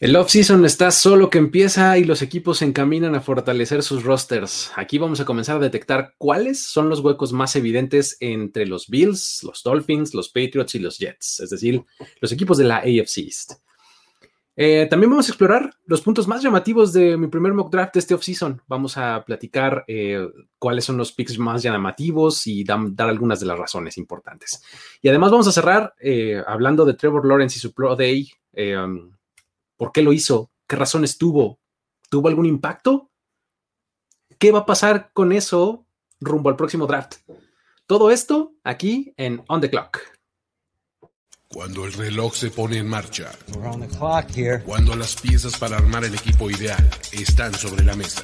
El off-season está solo que empieza y los equipos se encaminan a fortalecer sus rosters. Aquí vamos a comenzar a detectar cuáles son los huecos más evidentes entre los Bills, los Dolphins, los Patriots y los Jets, es decir, los equipos de la AFC East. Eh, también vamos a explorar los puntos más llamativos de mi primer mock draft de este offseason. Vamos a platicar eh, cuáles son los picks más llamativos y dar algunas de las razones importantes. Y además vamos a cerrar eh, hablando de Trevor Lawrence y su Pro Day. ¿Por qué lo hizo? ¿Qué razones tuvo? ¿Tuvo algún impacto? ¿Qué va a pasar con eso rumbo al próximo draft? Todo esto aquí en On the Clock. Cuando el reloj se pone en marcha. Cuando las piezas para armar el equipo ideal están sobre la mesa.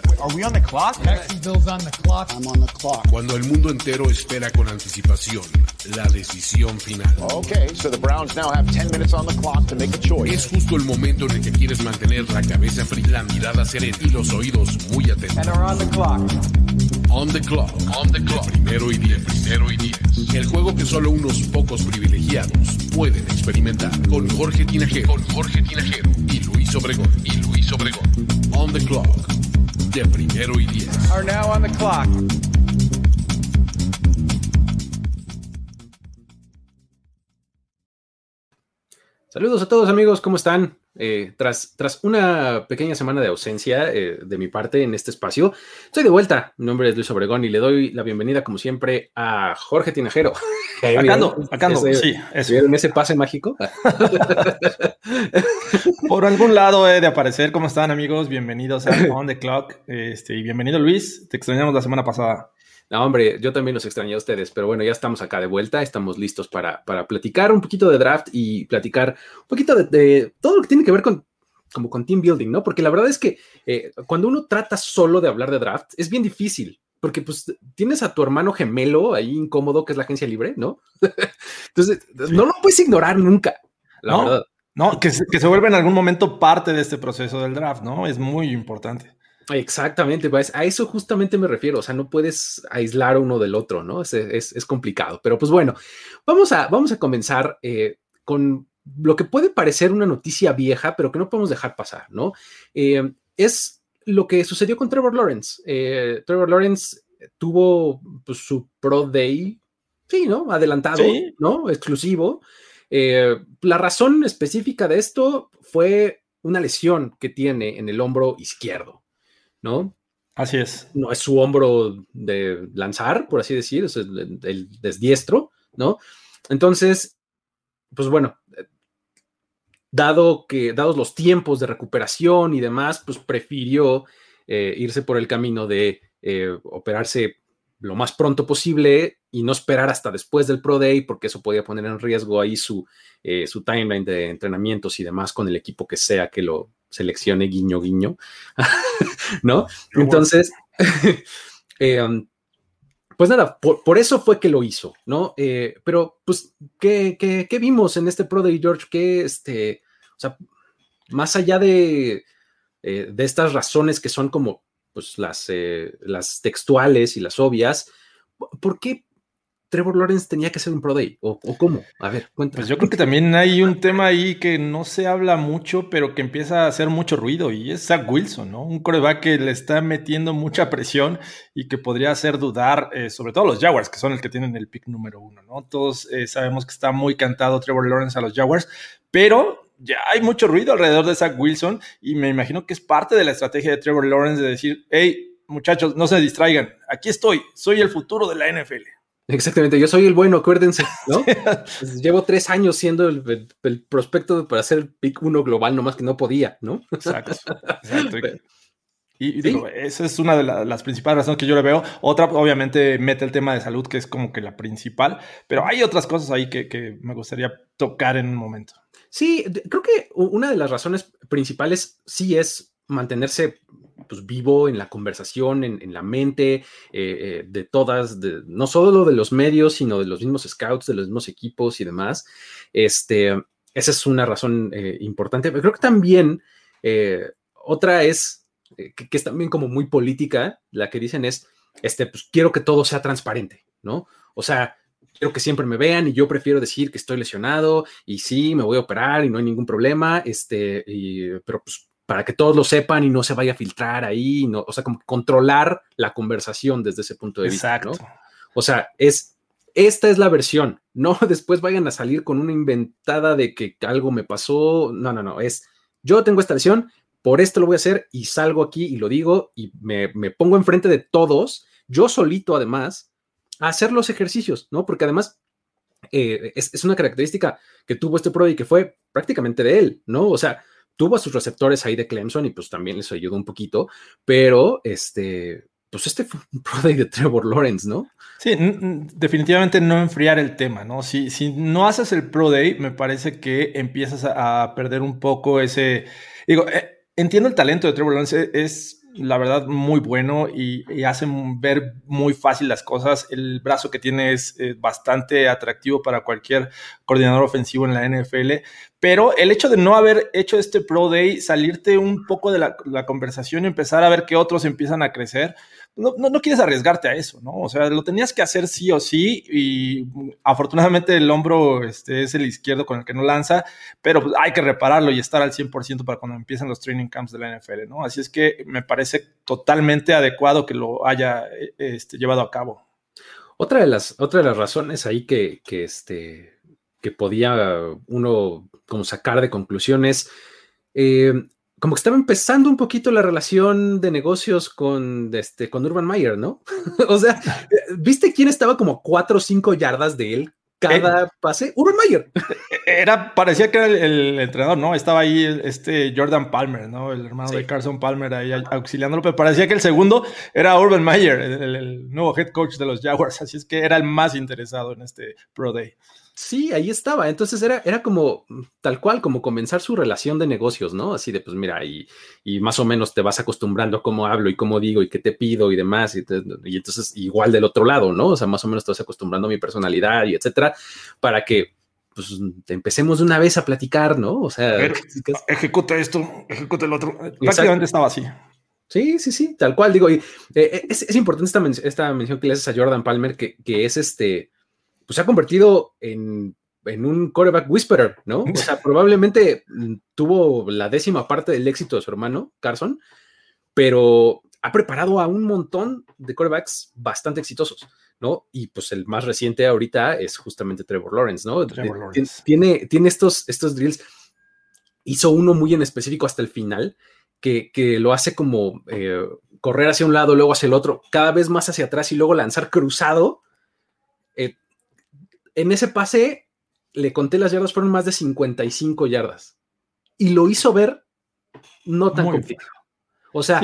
Cuando el mundo entero espera con anticipación la decisión final. Es justo el momento en el que quieres mantener la cabeza fría, la mirada serena y los oídos muy atentos. On the clock. On the clock. primero y diez. Primero y diez. El juego que solo unos pocos privilegiados pueden experimentar. Con Jorge Tinajero. Con Jorge Tinajero. Y Luis Obregón. Y Luis Obregón. On the clock. De primero y diez. Are now on the clock. Saludos a todos amigos, ¿cómo están? Eh, tras, tras una pequeña semana de ausencia eh, de mi parte en este espacio, estoy de vuelta. Mi nombre es Luis Obregón y le doy la bienvenida, como siempre, a Jorge Tinajero. Acá ando, acá ando, sí, ¿Vieron ese pase mágico? Por algún lado he de aparecer. ¿Cómo están, amigos? Bienvenidos a On the Clock. Este, y bienvenido, Luis. Te extrañamos la semana pasada. No, hombre, yo también los extrañé a ustedes, pero bueno, ya estamos acá de vuelta, estamos listos para, para platicar un poquito de draft y platicar un poquito de, todo lo que tiene que ver con, como con team building, ¿no? Porque la verdad es que eh, cuando uno trata solo de hablar de draft, es bien difícil, porque pues tienes a tu hermano gemelo ahí incómodo, que es la agencia libre, ¿no? Entonces, no lo puedes ignorar nunca, la no, verdad. No, que, que se vuelva en algún momento parte de este proceso del draft, ¿no? Es muy importante. Exactamente, pues a eso justamente me refiero, o sea, no puedes aislar uno del otro, ¿no? Es, es, complicado, pero pues bueno, vamos a, vamos a comenzar eh, con lo que puede parecer una noticia vieja, pero que no podemos dejar pasar, ¿no? Eh, es lo que sucedió con Trevor Lawrence. Eh, Trevor Lawrence tuvo pues, su Pro Day, sí, ¿no? Adelantado, ¿no? Exclusivo. la razón específica de esto fue una lesión que tiene en el hombro izquierdo. ¿No? Así es. No es su hombro de lanzar, por así decir, es el, desdiestro, ¿no? Entonces, pues bueno, dado que, dados los tiempos de recuperación y demás, pues prefirió eh, irse por el camino de eh, operarse lo más pronto posible y no esperar hasta después del Pro Day, porque eso podía poner en riesgo ahí su, eh, su timeline de entrenamientos y demás con el equipo que sea que lo, seleccione guiño guiño, ¿no? Entonces, eh, um, pues nada, por, eso fue que lo hizo, ¿no? Eh, pero, pues, ¿qué, ¿qué, vimos en este Pro Day, George? Que, este, o sea, más allá de, eh, de estas razones que son como, pues, las, las textuales y las obvias, ¿por qué Trevor Lawrence tenía que ser un Pro Day? ¿O, cómo? A ver, cuéntame. Pues yo creo que también hay un tema ahí que no se habla mucho, pero que empieza a hacer mucho ruido, y es Zach Wilson, ¿no? Un coreback que le está metiendo mucha presión y que podría hacer dudar, eh, sobre todo los Jaguars, que son el que tienen el pick número uno, ¿no? Todos eh, sabemos que está muy cantado Trevor Lawrence a los Jaguars, pero ya hay mucho ruido alrededor de Zach Wilson y me imagino que es parte de la estrategia de Trevor Lawrence de decir, hey, muchachos, no se distraigan, aquí estoy, soy el futuro de la NFL. Exactamente, yo soy el bueno, acuérdense, ¿no? Pues llevo tres años siendo el, prospecto para ser el pick uno global, nomás que no podía, ¿no? Exacto, exacto. Y, digo, esa es una de las principales razones que yo le veo. Otra, obviamente, mete el tema de salud, que es como que la principal, pero hay otras cosas ahí que, que me gustaría tocar en un momento. Sí, creo que una de las razones principales sí es mantenerse pues, vivo en la conversación, en, la mente eh, eh, de todas, no solo de los medios, sino de los mismos scouts, de los mismos equipos y demás. Este, esa es una razón eh, importante. Pero creo que también otra es, que, es también como muy política, la que dicen es, este, pues quiero que todo sea transparente, ¿no? O sea, quiero que siempre me vean y yo prefiero decir que estoy lesionado y sí, me voy a operar y no hay ningún problema, este, pero pues para que todos lo sepan y no se vaya a filtrar ahí, no, o sea, como controlar la conversación desde ese punto de vista, ¿no? O sea, es, esta es la versión, no después vayan a salir con una inventada de que algo me pasó, no, no, no, es, yo tengo esta lesión, por esto lo voy a hacer y salgo aquí y lo digo y me, me pongo enfrente de todos, yo solito además, a hacer los ejercicios, ¿no? Porque además eh, es, es, una característica que tuvo este Pro y que fue prácticamente de él, ¿no? O sea, tuvo a sus receptores ahí de Clemson y pues también les ayudó un poquito, pero este, pues este fue un Pro Day de Trevor Lawrence, ¿no? Sí, definitivamente no enfriar el tema, ¿no? Si, si no haces el Pro Day, me parece que empiezas a, perder un poco ese, digo, eh, entiendo el talento de Trevor Lawrence, es la verdad, muy bueno y, y, hace ver muy fácil las cosas. El brazo que tiene es eh, bastante atractivo para cualquier coordinador ofensivo en la NFL, pero el hecho de no haber hecho este Pro Day, salirte un poco de la conversación y empezar a ver que otros empiezan a crecer, no, no, quieres arriesgarte a eso, ¿no? O sea, lo tenías que hacer sí o sí y afortunadamente el hombro este, es el izquierdo con el que no lanza, pero pues, hay que repararlo y estar al 100% para cuando empiecen los training camps de la NFL, ¿no? Así es que me parece totalmente adecuado que lo haya este, llevado a cabo. Otra de las, otra de las razones ahí que, que, este, que podía uno como sacar de conclusiones, eh, como que estaba empezando un poquito la relación de negocios con, este, con Urban Meyer, ¿no? o sea, ¿viste quién estaba como cuatro o cinco yardas de él cada eh, pase? Urban Meyer. Era, parecía que era el, entrenador, ¿no? Estaba ahí este Jordan Palmer, ¿no? El hermano de Carson Palmer ahí auxiliándolo, pero parecía que el segundo era Urban Meyer, el, el nuevo head coach de los Jaguars, así es que era el más interesado en este Pro Day. Sí, ahí estaba. Entonces era, era como mm, tal cual, como comenzar su relación de negocios, ¿no? Así de, pues mira, y, y más o menos te vas acostumbrando a cómo hablo y cómo digo y qué te pido y demás. Y, entonces igual del otro lado, ¿no? O sea, más o menos te vas acostumbrando a mi personalidad y etcétera, para que pues empecemos de una vez a platicar, ¿no? O sea, ejecuta esto, ejecuta el otro. Prácticamente estaba así. Sí, sí, sí, tal cual. Digo, y, eh, es, es, importante esta, esta mención que le haces a Jordan Palmer, que, que es este pues se ha convertido en, un quarterback whisperer, ¿no? O sea, probablemente tuvo la décima parte del éxito de su hermano, Carson, pero ha preparado a un montón de quarterbacks bastante exitosos, ¿no? Y pues el más reciente ahorita es justamente Trevor Lawrence, ¿no? Trevor Lawrence. Tiene, tiene estos, estos drills. Hizo uno muy en específico hasta el final, que, lo hace como eh, correr hacia un lado, luego hacia el otro, cada vez más hacia atrás y luego lanzar cruzado. En ese pase, le conté las yardas, fueron más de 55 yardas. Y lo hizo ver no tan complicado. O sea,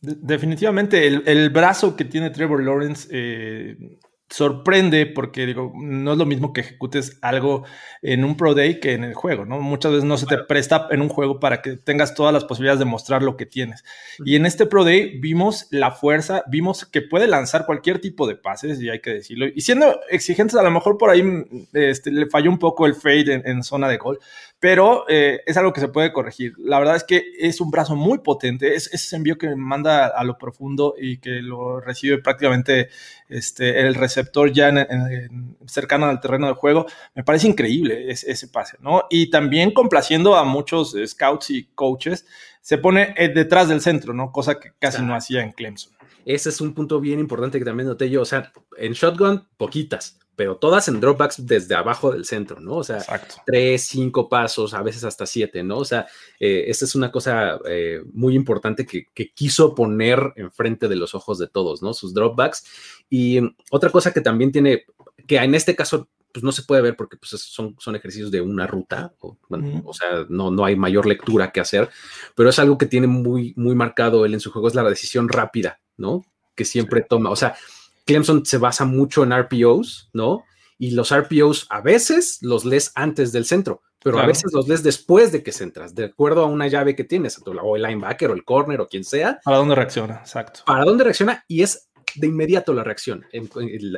definitivamente el, brazo que tiene Trevor Lawrence eh, sorprende porque digo, no es lo mismo que ejecutes algo en un Pro Day que en el juego, ¿no? Muchas veces no se te presta en un juego para que tengas todas las posibilidades de mostrar lo que tienes. Y en este Pro Day vimos la fuerza, vimos que puede lanzar cualquier tipo de pases, y hay que decirlo. Y siendo exigentes, a lo mejor por ahí este, le falló un poco el fade en zona de gol, pero eh, es algo que se puede corregir. La verdad es que es un brazo muy potente, es, ese envío que manda a lo profundo y que lo recibe prácticamente este, el receptor ya en, cercano al terreno de juego, me parece increíble ese, pase, ¿no? Y también complaciendo a muchos scouts y coaches, se pone eh, detrás del centro, ¿no? Cosa que casi no hacía en Clemson. Ese es un punto bien importante que también noté yo, o sea, en shotgun, poquitas pero todas en dropbacks desde abajo del centro, ¿no? O sea, tres, cinco pasos, a veces hasta siete, ¿no? O sea, eh, esta es una cosa eh, muy importante que, quiso poner enfrente de los ojos de todos, ¿no? Sus dropbacks. Y otra cosa que también tiene, que en este caso pues no se puede ver porque pues, son, son ejercicios de una ruta, o, o sea, no, no hay mayor lectura que hacer, pero es algo que tiene muy, muy marcado él en su juego, es la decisión rápida, ¿no? Que siempre toma, o sea, Clemson se basa mucho en RPOs, ¿no? Y los RPOs a veces los lees antes del centro, pero a veces los lees después de que centras, de acuerdo a una llave que tienes, o el linebacker o el corner o quien sea. ¿Para dónde reacciona? Exacto. Para dónde reacciona y es de inmediato la reacción, en,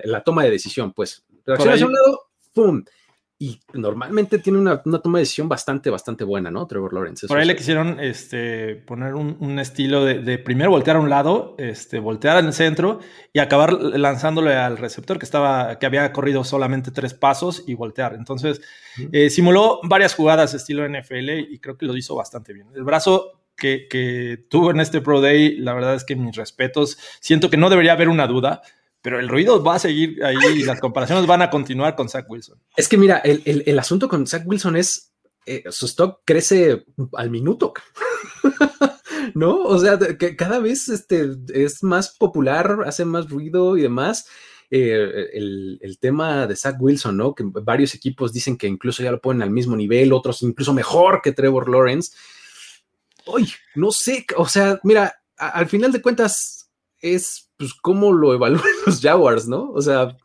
la toma de decisión, pues. Reacciona hacia un lado, ¡pum! Y normalmente tiene una, toma de decisión bastante, bastante buena, ¿no? Trevor Lawrence. Por ahí le quisieron este, poner un, estilo de, primero voltear a un lado, este, voltear el centro y acabar lanzándole al receptor que estaba, que había corrido solamente tres pasos y voltear. Entonces, eh, simuló varias jugadas estilo NFL y creo que lo hizo bastante bien. El brazo que, que tuvo en este Pro Day, la verdad es que mis respetos, siento que no debería haber una duda pero el ruido va a seguir ahí y las comparaciones van a continuar con Zach Wilson. Es que mira, el, asunto con Zach Wilson es eh, su stock crece al minuto. ¿No? O sea, que cada vez este, es más popular, hace más ruido y demás. Eh, el, tema de Zach Wilson, ¿no? Que varios equipos dicen que incluso ya lo ponen al mismo nivel, otros incluso mejor que Trevor Lawrence. Uy, no sé, o sea, mira, al final de cuentas es pues, cómo lo evalúan los Jaguars, ¿no? O sea,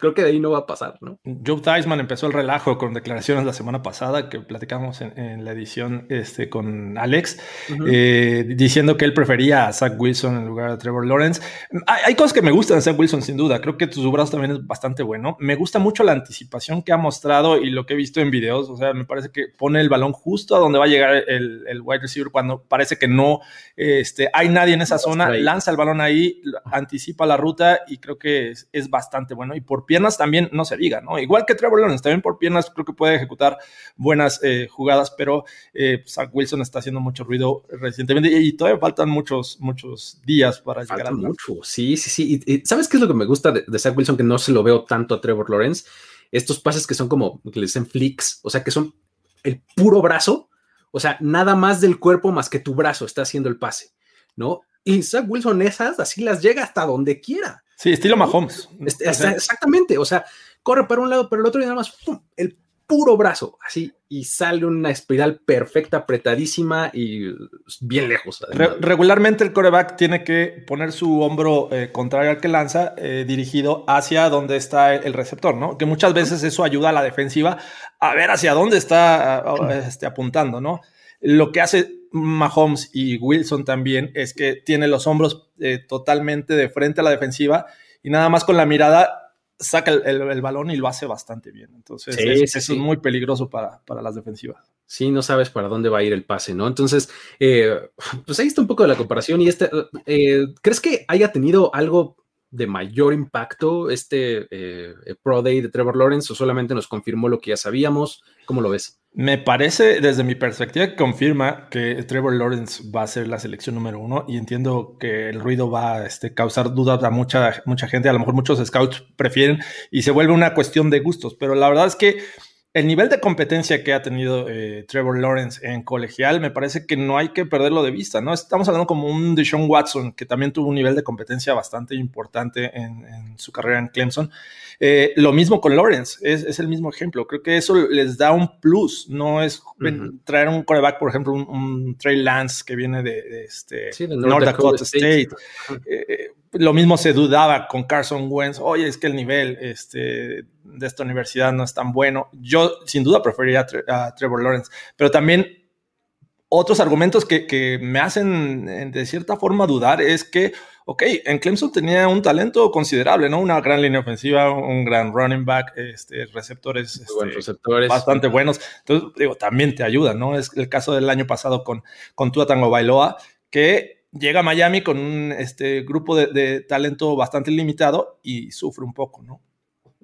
creo que de ahí no va a pasar, ¿no? Joe Theismann empezó el relajo con declaraciones la semana pasada que platicamos en, la edición este, con Alex, eh, diciendo que él prefería a Zach Wilson en lugar de Trevor Lawrence. Hay, cosas que me gustan de Zach Wilson, sin duda. Creo que su brazo también es bastante bueno. Me gusta mucho la anticipación que ha mostrado y lo que he visto en videos. O sea, me parece que pone el balón justo a donde va a llegar el, el wide receiver cuando parece que no este, hay nadie en esa zona. Lanza el balón ahí, anticipa la ruta y creo que es, es bastante bueno. Y por piernas también no se diga, ¿no? Igual que Trevor Lawrence, también por piernas creo que puede ejecutar buenas eh, jugadas, pero eh, Zach Wilson está haciendo mucho ruido recientemente y, todavía faltan muchos, muchos días para llegar a mucho, sí, sí, sí. Y, ¿Sabes qué es lo que me gusta de, Zach Wilson que no se lo veo tanto a Trevor Lawrence? Estos pases que son como, que le dicen flicks, o sea, que son el puro brazo, o sea, nada más del cuerpo más que tu brazo está haciendo el pase, ¿no? Y Zach Wilson esas así las llega hasta donde quiera. Sí, estilo Mahomes. Este, exactamente, o sea, corre para un lado, pero el otro y nada más, el puro brazo, así, y sale una espiral perfecta, apretadísima y bien lejos. regularmente el coreback tiene que poner su hombro eh, contrario al que lanza, eh, dirigido hacia donde está el receptor, ¿no? Que muchas veces eso ayuda a la defensiva a ver hacia dónde está este, apuntando, ¿no? Lo que hace Mahomes y Wilson también es que tiene los hombros eh, totalmente de frente a la defensiva y nada más con la mirada saca el, balón y lo hace bastante bien. Entonces, eso es muy peligroso para, para, las defensivas. Sí, no sabes para dónde va a ir el pase, ¿no? Entonces, eh, pues ahí está un poco de la comparación. Y este, eh, ¿crees que haya tenido algo de mayor impacto este Pro Day de Trevor Lawrence o solamente nos confirmó lo que ya sabíamos? ¿Cómo lo ves? Me parece, desde mi perspectiva, que confirma que Trevor Lawrence va a ser la selección número uno y entiendo que el ruido va a este, causar dudas a mucha, mucha gente. A lo mejor muchos scouts prefieren y se vuelve una cuestión de gustos, pero la verdad es que el nivel de competencia que ha tenido eh, Trevor Lawrence en colegial me parece que no hay que perderlo de vista, ¿no? Estamos hablando como un Deshaun Watson que también tuvo un nivel de competencia bastante importante en, su carrera en Clemson. Eh, lo mismo con Lawrence, es, el mismo ejemplo. Creo que eso les da un plus, no es traer un coreback, por ejemplo, un, Trey Lance que viene de, este, North, Dakota, State. Eh, lo mismo se dudaba con Carson Wentz. Oye, es que el nivel este, de esta universidad no es tan bueno. Yo sin duda preferiría a, Trevor Lawrence, pero también otros argumentos que, me hacen de cierta forma dudar es que, ok, en Clemson tenía un talento considerable, ¿no? Una gran línea ofensiva, un gran running back, este, receptores, este, receptores bastante buenos. Entonces, digo, también te ayuda, ¿no? Es el caso del año pasado con, con Tua Tango Bailoa, que llega a Miami con un este, grupo de, talento bastante limitado y sufre un poco, ¿no?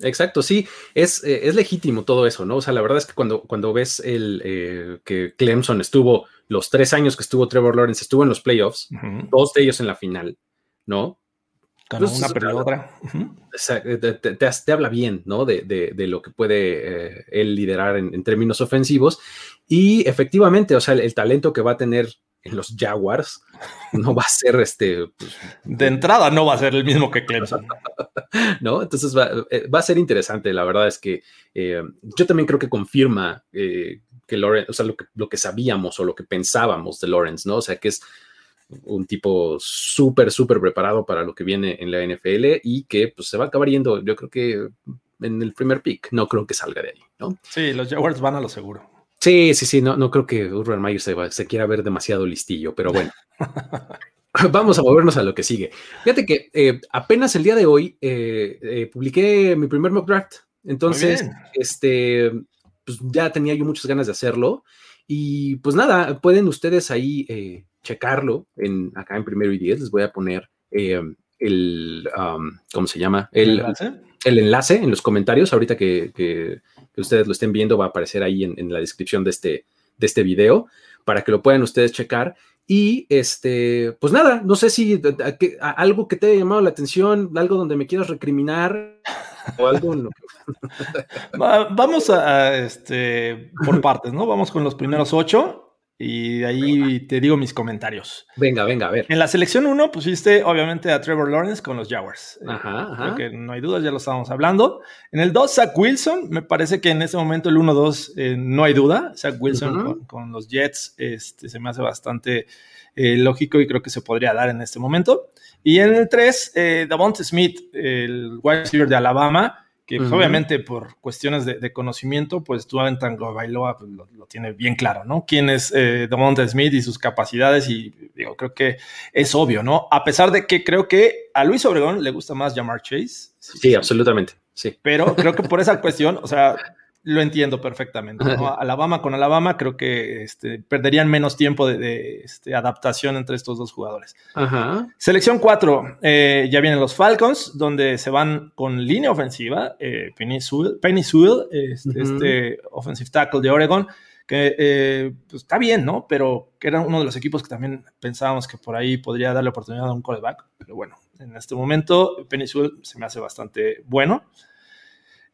Exacto, sí, es, eh, es, legítimo todo eso, ¿no? O sea, la verdad es que cuando, cuando ves el eh, que Clemson estuvo, los tres años que estuvo Trevor Lawrence, estuvo en los playoffs, dos de ellos en la final, ¿no? Ganó una, pero otra. te, habla bien, ¿no? De, lo que puede eh, él liderar en, términos ofensivos. Y efectivamente, o sea, el talento que va a tener en los Jaguars no va a ser este. Pues, de entrada no va a ser el mismo que Clemson. no, entonces eh, va, a ser interesante. La verdad es que eh, yo también creo que confirma eh, que Lawrence, o sea, lo que, lo que sabíamos o lo que pensábamos de Lawrence, ¿no? O sea, que es un tipo súper, súper preparado para lo que viene en la NFL y que pues se va a acabar yendo, yo creo que en el primer pick, no creo que salga de ahí, ¿no? Sí, los Jaguars van a lo seguro. Sí, sí, sí, no, no creo que Urban Meyer se, quiera ver demasiado listillo, pero bueno. Vamos a movernos a lo que sigue. Fíjate que eh, apenas el día de hoy eh, eh, publiqué mi primer mock draft Entonces, este, pues ya tenía yo muchas ganas de hacerlo. Y pues nada, pueden ustedes ahí checarlo en, acá en primero y diez. Les voy a poner el, ¿cómo se llama? El, ¿El enlace? en los comentarios. Ahorita que, ustedes lo estén viendo, va a aparecer ahí en, la descripción de este, de este video para que lo puedan ustedes checar. Y este, pues nada, no sé si algo que te haya llamado la atención, algo donde me quieras recriminar o algo. Vamos a, este, por partes, ¿no? Vamos con los primeros ocho y ahí te digo mis comentarios. Venga, venga, a ver. En la selección 1 pusiste obviamente a Trevor Lawrence con los Jaguars. Eh, ajá. Creo que no hay dudas, ya lo estábamos hablando. En el 2, Zach Wilson. Me parece que en ese momento el 1-2 eh, no hay duda. Zach Wilson con, los Jets este, se me hace bastante eh, lógico y creo que se podría dar en este momento. Y en el 3, eh, Davonte Smith, el wide receiver de Alabama que pues, obviamente por cuestiones de, conocimiento, pues tú en Tango Bailoa pues, lo, tiene bien claro, ¿no? Quién es eh, Smith y sus capacidades y digo, creo que es obvio, ¿no? A pesar de que creo que a Luis Obregón le gusta más llamar Chase. Sí, absolutamente, sí. Pero creo que por esa cuestión, o sea, lo entiendo perfectamente. Alabama con Alabama creo que este, perderían menos tiempo de, este, adaptación entre estos dos jugadores. Selección 4, eh, ya vienen los Falcons, donde se van con línea ofensiva. Eh, Penny Sewell, este, este, offensive tackle de Oregon, que eh, pues, está bien, ¿no? Pero que era uno de los equipos que también pensábamos que por ahí podría darle oportunidad a un callback. Pero bueno, en este momento Penny Sewell se me hace bastante bueno.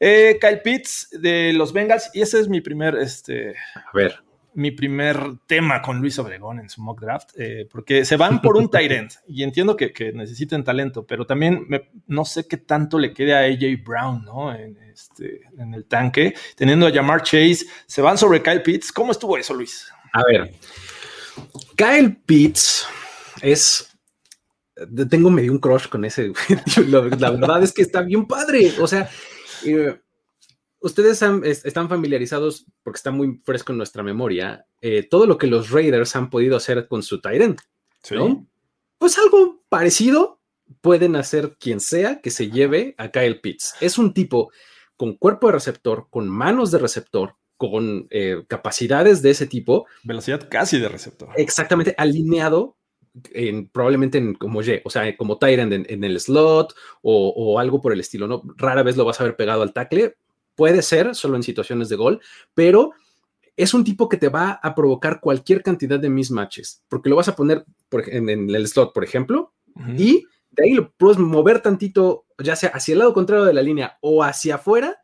Eh, Kyle Pitts de los Bengals, y ese es mi primer, este, a ver, mi primer tema con Luis Obregón en su mock draft, eh, porque se van por un end y entiendo que, que necesiten talento, pero también no sé qué tanto le quede a AJ Brown, ¿no? En, este, en el tanque, teniendo a Jamar Chase, se van sobre Kyle Pitts. ¿Cómo estuvo eso, Luis? A ver, Kyle Pitts es tengo medio un crush con ese. la verdad es que está bien padre. O sea, eh, ustedes están familiarizados, porque está muy fresco en nuestra memoria, eh, todo lo que los Raiders han podido hacer con su Tyrant, ¿no? Pues algo parecido pueden hacer quien sea que se lleve a Kyle Pitts. Es un tipo con cuerpo de receptor, con manos de receptor, con eh, capacidades de ese tipo. Velocidad casi de receptor. Exactamente, alineado probablemente en, como Y, o sea, como Tyrant en, el slot o, algo por el estilo, ¿no? Rara vez lo vas a ver pegado al tackle, puede ser solo en situaciones de gol, pero es un tipo que te va a provocar cualquier cantidad de mismatches, porque lo vas a poner en, el slot, por ejemplo, y de ahí lo puedes mover tantito, ya sea hacia el lado contrario de la línea o hacia afuera,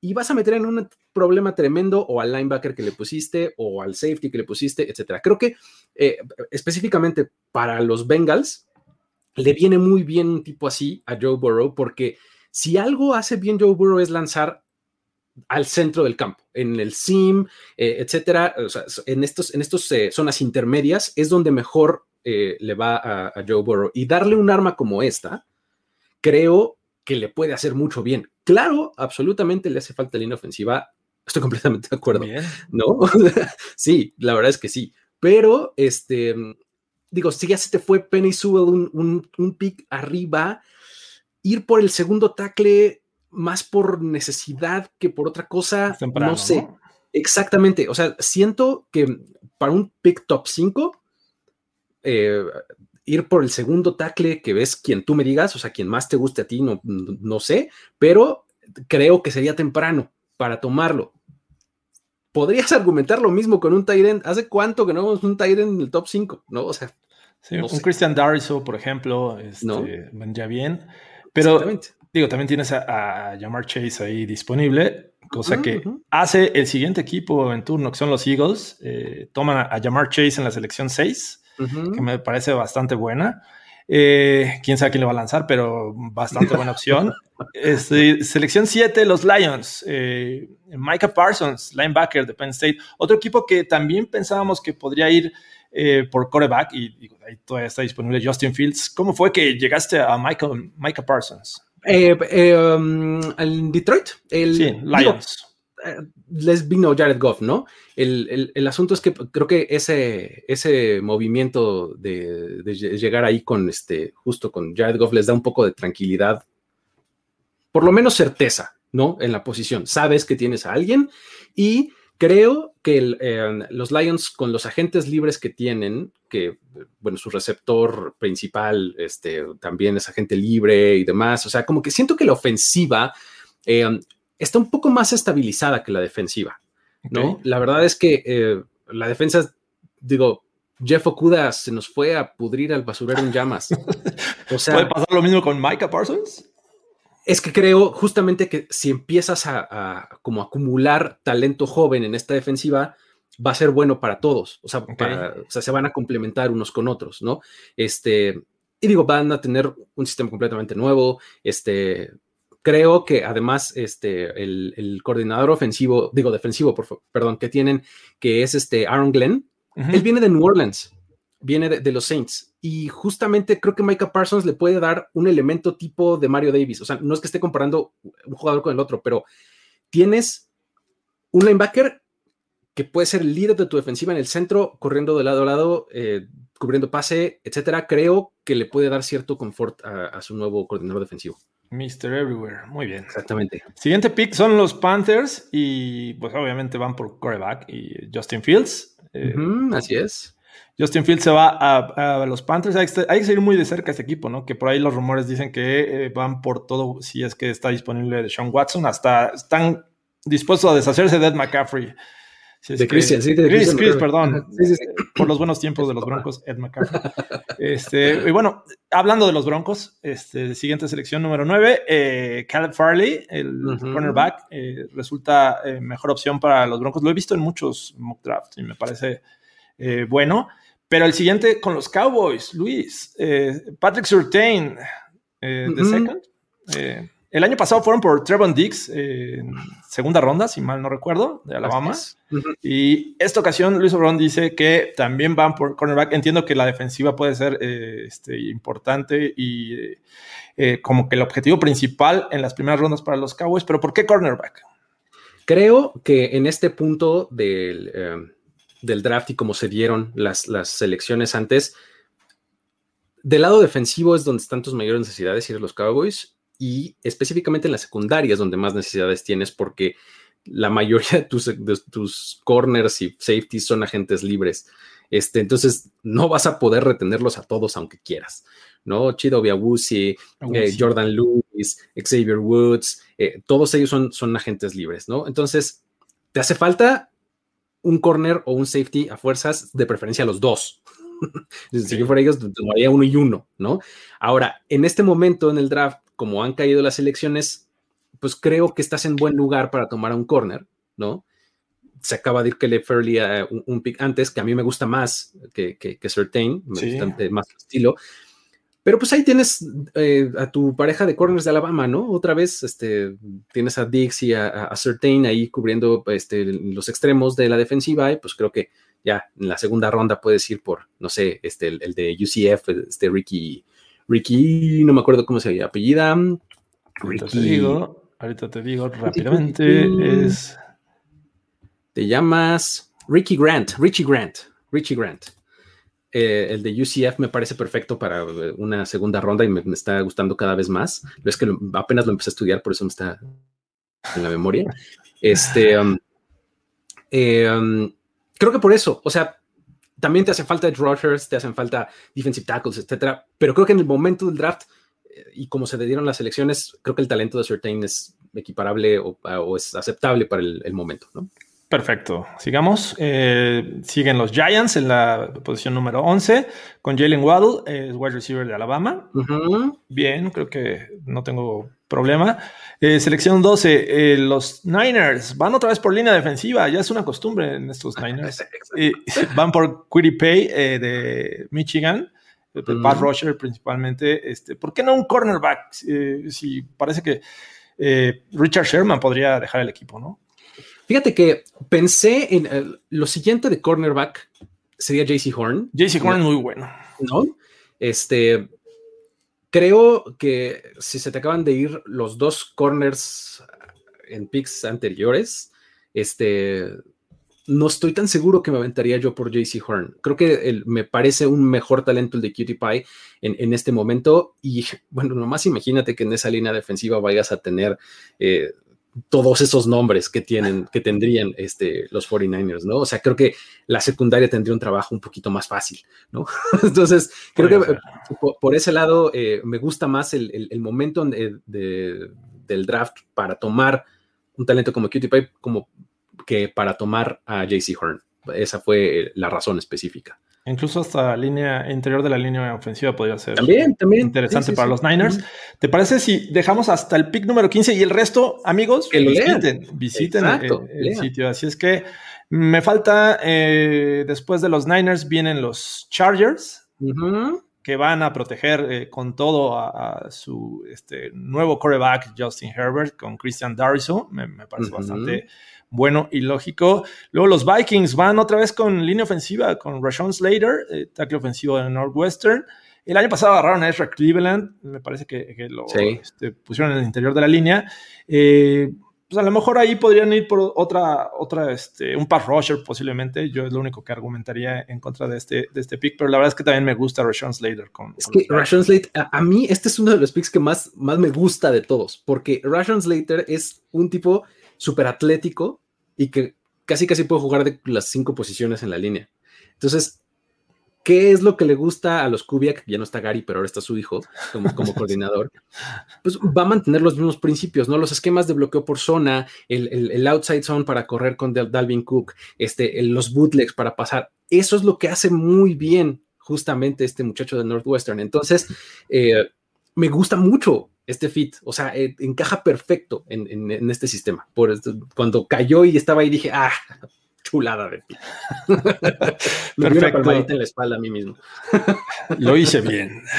y vas a meter en un problema tremendo o al linebacker que le pusiste o al safety que le pusiste, etcétera. Creo que eh, específicamente para los Bengals le viene muy bien un tipo así a Joe Burrow porque si algo hace bien Joe Burrow es lanzar al centro del campo, en el sim, eh, etcétera, en estos, en estos eh, zonas intermedias es donde mejor le va a, a Joe Burrow y darle un arma como esta, creo que le puede hacer mucho bien. Claro, absolutamente le hace falta línea ofensiva. Estoy completamente de acuerdo. ¿No? sí, la verdad es que sí. Pero, este, digo, si ya se te fue Penny Sewell un, un, pick arriba, ir por el segundo tackle más por necesidad que por otra cosa, no sé. Exactamente. O sea, siento que para un pick top 5, eh, ir por el segundo tackle que ves quien tú me digas, o sea, quien más te guste a ti, no, no sé, pero creo que sería temprano para tomarlo. Podrías argumentar lo mismo con un Tyrant. ¿Hace cuánto que no vemos un Tyrant en el top 5? ¿No? O sea, un Christian Dariso, por ejemplo, este, ¿No? ya bien. Pero digo, también tienes a, Jamar Chase ahí disponible, cosa que hace el siguiente equipo en turno, que son los Eagles. Eh, toman a, a Jamar Chase en la selección 6 que me parece bastante buena. Eh, quién sabe quién le va a lanzar, pero bastante buena opción. Este, selección 7, los Lions. Eh, Micah Parsons, linebacker de Penn State. Otro equipo que también pensábamos que podría ir eh, por coreback y, ahí todavía está disponible Justin Fields. ¿Cómo fue que llegaste a Michael, Micah Parsons? Um, ¿En Detroit? El, sí, Lions vino Jared Goff, ¿no? El, asunto es que creo que ese, ese movimiento de, llegar ahí con este, justo con Jared Goff les da un poco de tranquilidad, por lo menos certeza ¿no? En la posición. Sabes que tienes a alguien y creo que eh, los Lions con los agentes libres que tienen, que, bueno, su receptor principal este, también es agente libre y demás, o sea, como que siento que la ofensiva eh, está un poco más estabilizada que la defensiva, ¿no? La verdad es que eh, la defensa, digo, Jeff Okuda se nos fue a pudrir al basurero en llamas. O sea, ¿Puede pasar lo mismo con Micah Parsons? Es que creo justamente que si empiezas a, como acumular talento joven en esta defensiva, va a ser bueno para todos. O sea, o sea, se van a complementar unos con otros, ¿no? Este, y digo, van a tener un sistema completamente nuevo. Este, creo que además, este, el, coordinador ofensivo, digo, defensivo, por, perdón, que tienen, que es este Aaron Glenn, él viene de New Orleans, viene de, los Saints. Y justamente creo que Micah Parsons le puede dar un elemento tipo de Mario Davis. O sea, no es que esté comparando un jugador con el otro, pero tienes un linebacker que puede ser el líder de tu defensiva en el centro, corriendo de lado a lado, eh, cubriendo pase, etcétera. Creo que le puede dar cierto confort a, su nueo coordinador defensivo. Mr. Everywhere, muy bien. Exactamente. Siguiente pick son los Panthers y pues obviamente van por coreback y Justin Fields. Eh, así es. Justin Fields se va a, los Panthers. Hay que, seguir muy de cerca este equipo, ¿no? Que por ahí los rumores dicen que eh, van por todo si es que está disponible de Sean Watson. Hasta están dispuestos a deshacerse de Ed McCaffrey. De Christian, sí, de Chris, Chris, perdón. por los buenos tiempos de los Broncos, Ed McCaffrey. Este, y bueno, hablando de los Broncos, este, siguiente selección número 9, eh, Caleb Farley, el cornerback, eh, resulta eh, mejor opción para los Broncos. Lo he visto en muchos mock drafts y me parece bueno. Pero el siguiente con los Cowboys, Luis, Patrick Surtain, de second. El año pasado fueron por Trevon Dix en segunda ronda, si mal no recuerdo, de Alabama. Y esta ocasión Luis Obrón dice que también van por cornerback. Entiendo que la defensiva puede ser eh, este, importante y eh, como que el objetivo principal en las primeras rondas para los Cowboys, pero ¿por qué cornerback? Creo que en este punto del, eh, del draft y como se dieron las, las selecciones antes, del lado defensivo es donde están tus mayores necesidades y los Cowboys y específicamente en las secundarias donde más necesidades tienes porque la mayoría de tus, corners y safeties son agentes libres. Este, entonces no vas a poder retenerlos a todos aunque quieras, ¿no? Chido Biawusi, eh, Jordan Lewis, Xavier Woods, eh, todos ellos son, son agentes libres, ¿no? Entonces, te hace falta un corner o un safety a fuerzas, de preferencia los dos. si yo fuera ellos, tomaría uno y uno, ¿no? Ahora, en este momento en el draft, como han caído las elecciones, pues creo que estás en buen lugar para tomar a un corner, ¿no? Se acaba de ir que Fairley uh, un, un, pick antes, que a mí me gusta más que, que, que Certain, me gusta más estilo. Pero pues ahí tienes eh, a tu pareja de corners de Alabama, ¿no? Otra vez este, tienes a Dix y a, a, Certain ahí cubriendo este, los extremos de la defensiva y pues creo que ya en la segunda ronda puedes ir por, no sé, este, el, el de UCF, este Ricky, Ricky, no me acuerdo cómo se apellida. Ahorita te digo, ahorita te digo rápidamente, es... Te llamas Ricky Grant, Richie Grant, Richie Grant. Eh, el de UCF me parece perfecto para eh, una segunda ronda y me, está gustando cada vez más. Es que apenas lo empecé a estudiar, por eso me está en la memoria. Este, um, eh, um, creo que por eso, o sea, también te hace falta edge rushers, te hacen falta defensive tackles, etcétera. Pero creo que en el momento del draft eh, y como se le dieron las elecciones, creo que el talento de Certain es equiparable o, es aceptable para el, momento, ¿no? Perfecto. Sigamos. Eh, siguen los Giants en la posición número 11 con Jalen Waddle, es wide receiver de Alabama. Bien, creo que no tengo problema. Eh, selección 12, eh, los Niners van otra vez por línea defensiva, ya es una costumbre en estos Niners. van por Pay eh, de Michigan, el Pat Rusher principalmente. Este, ¿Por qué no un cornerback? si parece que Richard Sherman podría dejar el equipo, ¿no? Fíjate que pensé en lo siguiente de cornerback sería JC Horn. JC Horn es muy bueno. ¿No? Este, Creo que si se te acaban de ir los dos corners en picks anteriores, este, no estoy tan seguro que me aventaría yo por JC Horn. Creo que me parece un mejor talento el de Cutie Pie en, este momento. Y bueno, nomás imagínate que en esa línea defensiva vayas a tener eh, todos esos nombres que tienen, que tendrían este, los 49ers, ¿no? O sea, creo que la secundaria tendría un trabajo un poquito más fácil, ¿no? Entonces, creo que por, ese lado eh, me gusta más el, momento del draft para tomar un talento como Cutie Pie como que para tomar a JC Horn. Esa fue la razón específica. Incluso hasta la línea interior de la línea ofensiva podría ser también, también. interesante para los Niners. ¿Te parece si dejamos hasta el pick número 15 y el resto, amigos, que visiten, visiten el, sitio? Así es que me falta, eh, después de los Niners vienen los Chargers, que van a proteger eh, con todo a, su este, nuevo quarterback, Justin Herbert, con Christian Darrisaw. Me, parece bastante bueno y lógico. Luego los Vikings van otra vez con línea ofensiva, con Rashawn Slater, eh, tackle ofensivo de Northwestern. El año pasado agarraron a Ezra Cleveland, me parece que, lo este, pusieron en el interior de la línea. Eh, pues a lo mejor ahí podrían ir por otra, otra, este, un pass rusher posiblemente. Yo es lo único que argumentaría en contra de este, de este pick, pero la verdad es que también me gusta Rashawn Slater. Con, es que Rashawn Slater, a, a, mí este es uno de los picks que más, más me gusta de todos, porque Rashawn Slater es un tipo súper atlético, y que casi casi puede jugar de las cinco posiciones en la línea. Entonces, ¿qué es lo que le gusta a los Kubiak? Ya no está Gary, pero ahora está su hijo como, como coordinador. Pues va a mantener los mismos principios, ¿no? Los esquemas de bloqueo por zona, el, outside zone para correr con Dalvin Cook, este, los bootlegs para pasar. Eso es lo que hace muy bien justamente este muchacho de Northwestern. Entonces, eh, me gusta mucho este fit, o sea, eh, encaja perfecto en, este sistema. Por cuando cayó y estaba ahí dije, ah, chulada de fit. Me perfecto. en la espalda a mí mismo. Lo hice bien.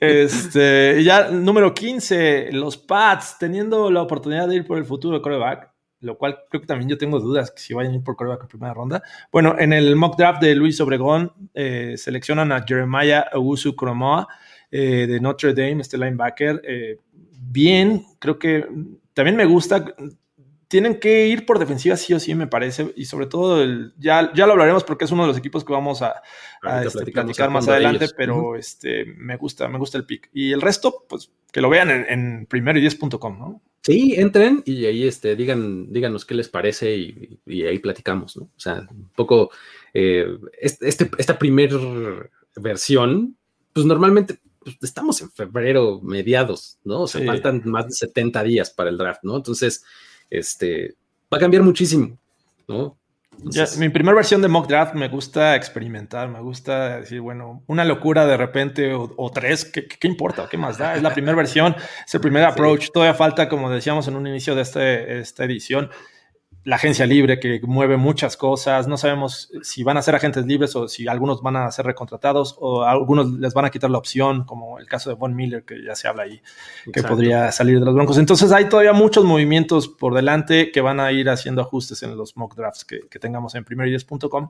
Este, ya número 15, los Pats, teniendo la oportunidad de ir por el futuro de coreback, lo cual creo que también yo tengo dudas que si vayan a ir por coreback en primera ronda. Bueno, en el mock draft de Luis Obregón eh, seleccionan a Jeremiah Augusto Cromoa eh, de Notre Dame, este linebacker. Eh, bien, creo que también me gusta. Tienen que ir por defensiva sí o sí, me parece, y sobre todo, ya, ya lo hablaremos porque es uno de los equipos que vamos a, este, platicar más adelante, pero este, me gusta, me gusta el pick. Y el resto, pues que lo vean en, primero y 10.com, ¿no? Sí, entren y ahí este, digan, díganos qué les parece y, ahí platicamos, ¿no? O sea, un poco eh, este, esta primera versión, pues normalmente pues, estamos en febrero, mediados, ¿no? O sea, faltan más de 70 días para el draft, ¿no? Entonces, este, va a cambiar muchísimo, ¿no? mi primera versión de mock draft me gusta experimentar, me gusta decir, bueno, una locura de repente o, tres, ¿qué, ¿qué, importa? ¿Qué más da? Es la primera versión, es el primer approach, todavía falta, como decíamos en un inicio de este, esta edición, la agencia libre que mueve muchas cosas. No sabemos si van a ser agentes libres o si algunos van a ser recontratados o algunos les van a quitar la opción, como el caso de Von Miller, que ya se habla ahí, que podría salir de los Broncos. Entonces hay todavía muchos movimientos por delante que van a ir haciendo ajustes en los mock drafts que, tengamos en primeridías.com.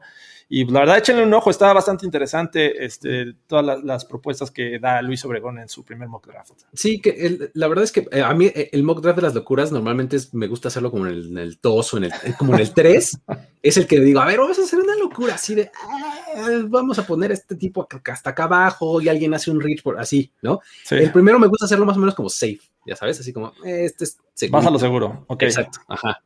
Y la verdad, échenle un ojo, está bastante interesante este, todas las, propuestas que da Luis Obregón en su primer mock draft. Sí, que la verdad es que eh, a mí eh, el mock draft de las locuras normalmente me gusta hacerlo como en el, en el o en el como en el 3, es el que digo, a ver, vamos a hacer una locura así de, ah, vamos a poner este tipo hasta acá abajo y alguien hace un reach por así, ¿no? El primero me gusta hacerlo más o menos como safe, ya sabes, así como, este es seguro. Vas a lo seguro, ok. Exacto, ajá.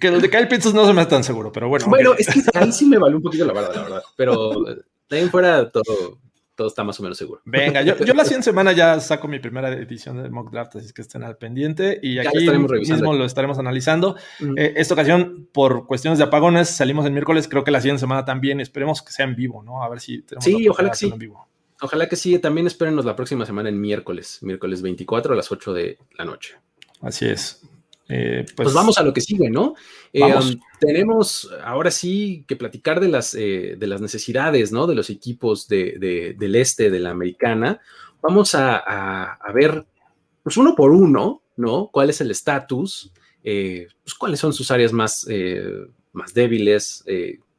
que el de Kyle Pitts no se me hace tan seguro, pero bueno. Bueno, es que ahí sí me vale un poquito la verdad, la verdad, pero de ahí fuera todo todo está más o menos seguro. Venga, yo, yo la siguiente semana ya saco mi primera edición de mock draft, así que estén al pendiente y aquí mismo lo estaremos analizando. Eh, esta ocasión, por cuestiones de apagones, salimos el miércoles, creo que la siguiente semana también, esperemos que sea en vivo, ¿no? A ver si tenemos Sí, ojalá que sí. En vivo. Ojalá que sí, también espérenos la próxima semana en miércoles, miércoles 24 a las 8 de la noche. Así es. Eh, pues, pues, vamos a lo que sigue, ¿no? Eh, um, tenemos ahora sí que platicar de las, eh, de las necesidades, ¿no? De los equipos del este, de la americana. Vamos a, ver, pues uno por uno, ¿no? ¿Cuál es el estatus? pues cuáles son sus áreas más, más débiles,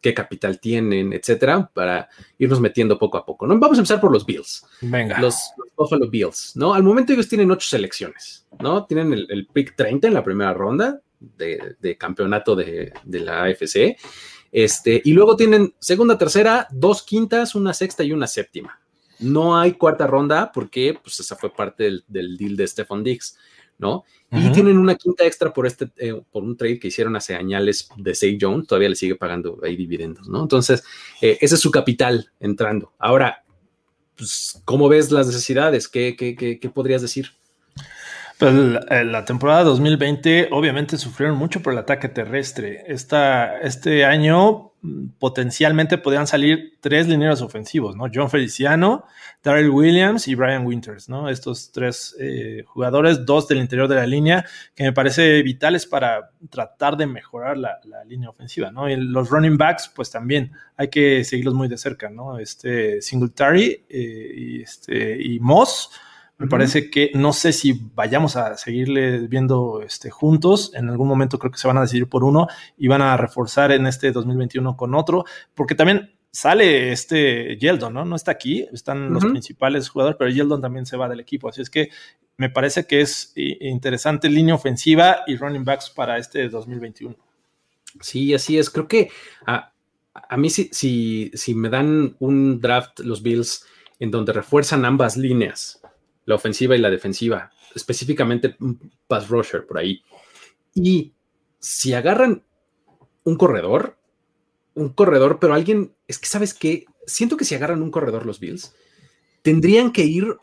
qué capital tienen, etcétera, para irnos metiendo poco a poco. ¿no? Vamos a empezar por los Bills. Venga. Los, Buffalo Bills, ¿no? Al momento ellos tienen ocho selecciones, ¿no? Tienen el, pick 30 en la primera ronda de, campeonato de, la AFC. Este, y luego tienen segunda, tercera, dos quintas, una sexta y una séptima. No hay cuarta ronda porque pues, esa fue parte del, del deal de Stephon Diggs. ¿no? Y tienen una quinta extra por este, eh, por un trade que hicieron hace años de Say Jones, todavía le sigue pagando ahí dividendos, ¿no? Entonces, eh, ese es su capital entrando. Ahora, pues, ¿cómo ves las necesidades? ¿Qué, qué, qué, podrías decir? Pues la, temporada 2020 obviamente sufrieron mucho por el ataque terrestre. Esta, este año potencialmente podrían salir tres lineros ofensivos, ¿no? John Feliciano, Darrell Williams y Brian Winters, ¿no? Estos tres eh, jugadores, dos del interior de la línea, que me parece vitales para tratar de mejorar la, línea ofensiva, ¿no? Y los running backs, pues también hay que seguirlos muy de cerca, ¿no? Este Singletary eh, y, este, y Moss me parece que no sé si vayamos a seguirle viendo este, juntos. En algún momento creo que se van a decidir por uno y van a reforzar en este 2021 con otro, porque también sale este Yeldon, ¿no? No está aquí, están los principales jugadores, pero Yeldon también se va del equipo. Así es que me parece que es interesante línea ofensiva y running backs para este 2021. Sí, así es. Creo que a, a mí si, si, si me dan un draft los Bills en donde refuerzan ambas líneas, la ofensiva y la defensiva, específicamente pass rusher por ahí. Y si agarran un corredor, un corredor, pero alguien, es que sabes que siento que si agarran un corredor los Bills, tendrían que ir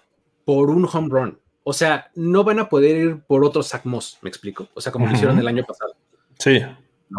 por un home run. O sea, no van a poder ir por otro Zach Moss, me explico. O sea, como lo hicieron el año pasado. Sí.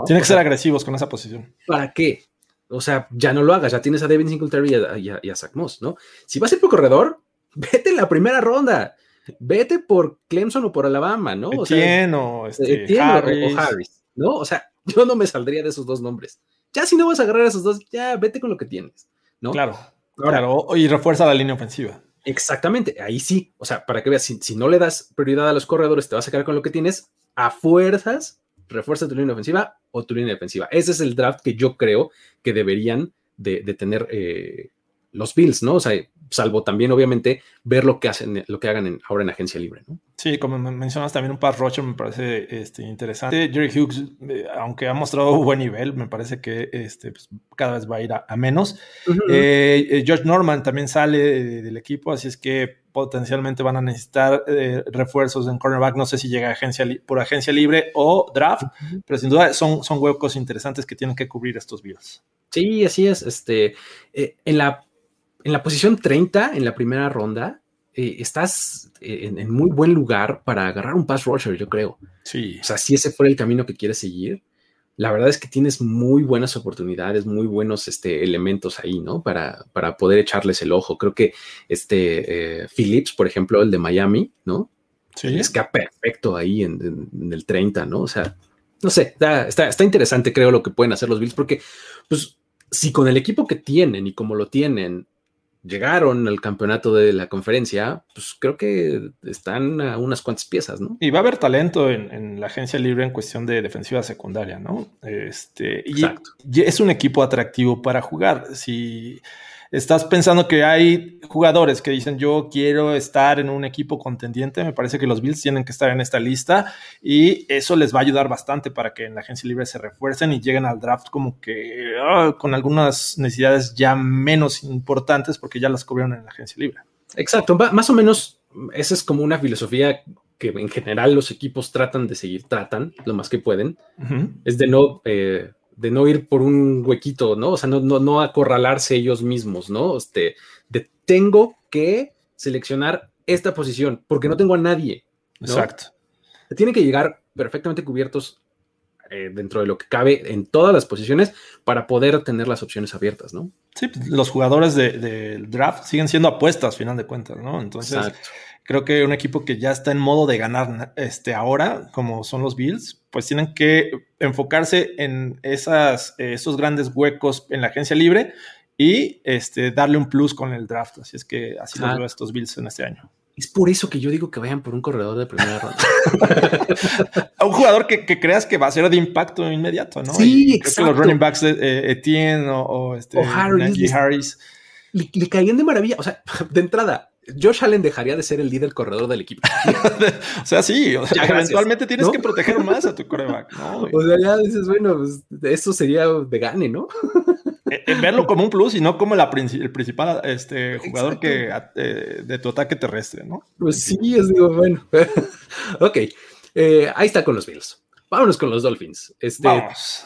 Tienen que ser agresivos con esa posición. ¿Para qué? O sea, ya no lo hagas, ya tienes a Devin Singletary y a, y a Zach Moss, ¿no? Si vas a ir por corredor, vete en la primera ronda. Vete por Clemson o por Alabama, ¿no? O sea, o, este, Harris. ¿no? O sea, yo no me saldría de esos dos nombres. Ya si no vas a agarrar esos dos, ya vete con lo que tienes, ¿no? Claro, claro, y refuerza la línea ofensiva. Exactamente, ahí sí, o sea, para que veas, si, no le das prioridad a los corredores, te vas a quedar con lo que tienes, a fuerzas, refuerza tu línea ofensiva o tu línea defensiva. Ese es el draft que yo creo que deberían de, tener eh, los Bills, ¿no? O sea, salvo también, obviamente, ver lo que hacen, lo que hagan ahora en agencia libre, ¿no? Sí, como mencionas también un pass rusher me parece este, interesante. Jerry Hughes, eh, aunque ha mostrado buen nivel, me parece que este, pues, cada vez va a ir a, menos. Eh, eh, George Norman también sale del equipo, así es que potencialmente van a necesitar refuerzos en cornerback. No sé si llega agencia por agencia libre o draft, pero sin duda son, son huecos interesantes que tienen que cubrir estos Bills. Sí, así es. Este, en la en la posición 30, en la primera ronda, eh, estás eh, en, muy buen lugar para agarrar un pass rusher, yo creo. Sí. O sea, si ese fuera el camino que quieres seguir, la verdad es que tienes muy buenas oportunidades, muy buenos este, elementos ahí, ¿no? Para, para poder echarles el ojo. Creo que este eh, Phillips, por ejemplo, el de Miami, ¿no? Sí. Es que perfecto ahí en, el 30, ¿no? O sea, no sé, está, está interesante, creo, lo que pueden hacer los Bills, porque, pues, si con el equipo que tienen y como lo tienen, llegaron al campeonato de la conferencia, pues creo que están a unas cuantas piezas, ¿no? Y va a haber talento en, la agencia libre en cuestión de defensiva secundaria, ¿no? Este, Exacto. y es un equipo atractivo para jugar. Si estás pensando que hay jugadores que dicen yo quiero estar en un equipo contendiente, me parece que los Bills tienen que estar en esta lista y eso les va a ayudar bastante para que en la agencia libre se refuercen y lleguen al draft como que ah, con algunas necesidades ya menos importantes porque ya las cubrieron en la agencia libre. Exacto, más o menos esa es como una filosofía que en general los equipos tratan de seguir, tratan lo más que pueden, es de no... Eh, de no ir por un huequito, ¿no? O sea, no, no, no acorralarse ellos mismos, ¿no? Este, de tengo que seleccionar esta posición porque no tengo a nadie. Exacto. Tienen que llegar perfectamente cubiertos eh, dentro de lo que cabe en todas las posiciones para poder tener las opciones abiertas, ¿no? Sí, pues, los jugadores del de draft siguen siendo apuestas, final de cuentas, ¿no? Entonces, Exacto creo que un equipo que ya está en modo de ganar este, ahora, como son los Bills, pues tienen que enfocarse en esas, esos grandes huecos en la agencia libre y este, darle un plus con el draft. Así es que así lo veo a estos Bills en este año. Es por eso que yo digo que vayan por un corredor de primera ronda. un jugador que, creas que va a ser de impacto inmediato, ¿no? Sí, exacto. los running backs de eh, Etienne o, este, Harris. Le, le, caían de maravilla. O sea, de entrada, Josh Allen dejaría de ser el líder corredor del equipo. o sea, sí, eventualmente tienes que proteger más a tu coreback. O sea, ya dices, bueno, pues, eso sería de gane, ¿no? Eh, eh, verlo como un plus y no como la el principal este, jugador que, eh, de tu ataque terrestre, ¿no? Pues sí, es digo, bueno. ok, ahí está con los Bills. Vámonos con los Dolphins. Este,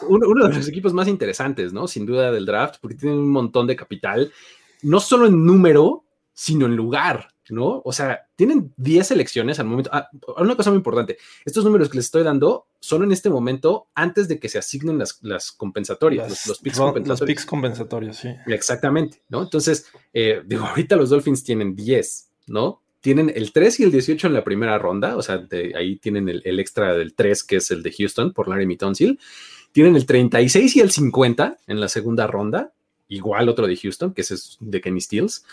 uno, uno, de los equipos más interesantes, ¿no? Sin duda del draft, porque tienen un montón de capital, no solo en número, sino en lugar. ¿no? O sea, tienen 10 elecciones al momento. Ah, una cosa muy importante, estos números que les estoy dando son en este momento antes de que se asignen las, las compensatorias, los, picks compensatorios. Los picks compensatorios, sí. Exactamente, ¿no? Entonces, eh, digo, ahorita los Dolphins tienen 10, ¿no? Tienen el 3 y el 18 en la primera ronda, o sea, ahí tienen el, extra del 3, que es el de Houston por Larry Tonsil. Tienen el 36 y el 50 en la segunda ronda, igual otro de Houston, que es de Kenny Steels.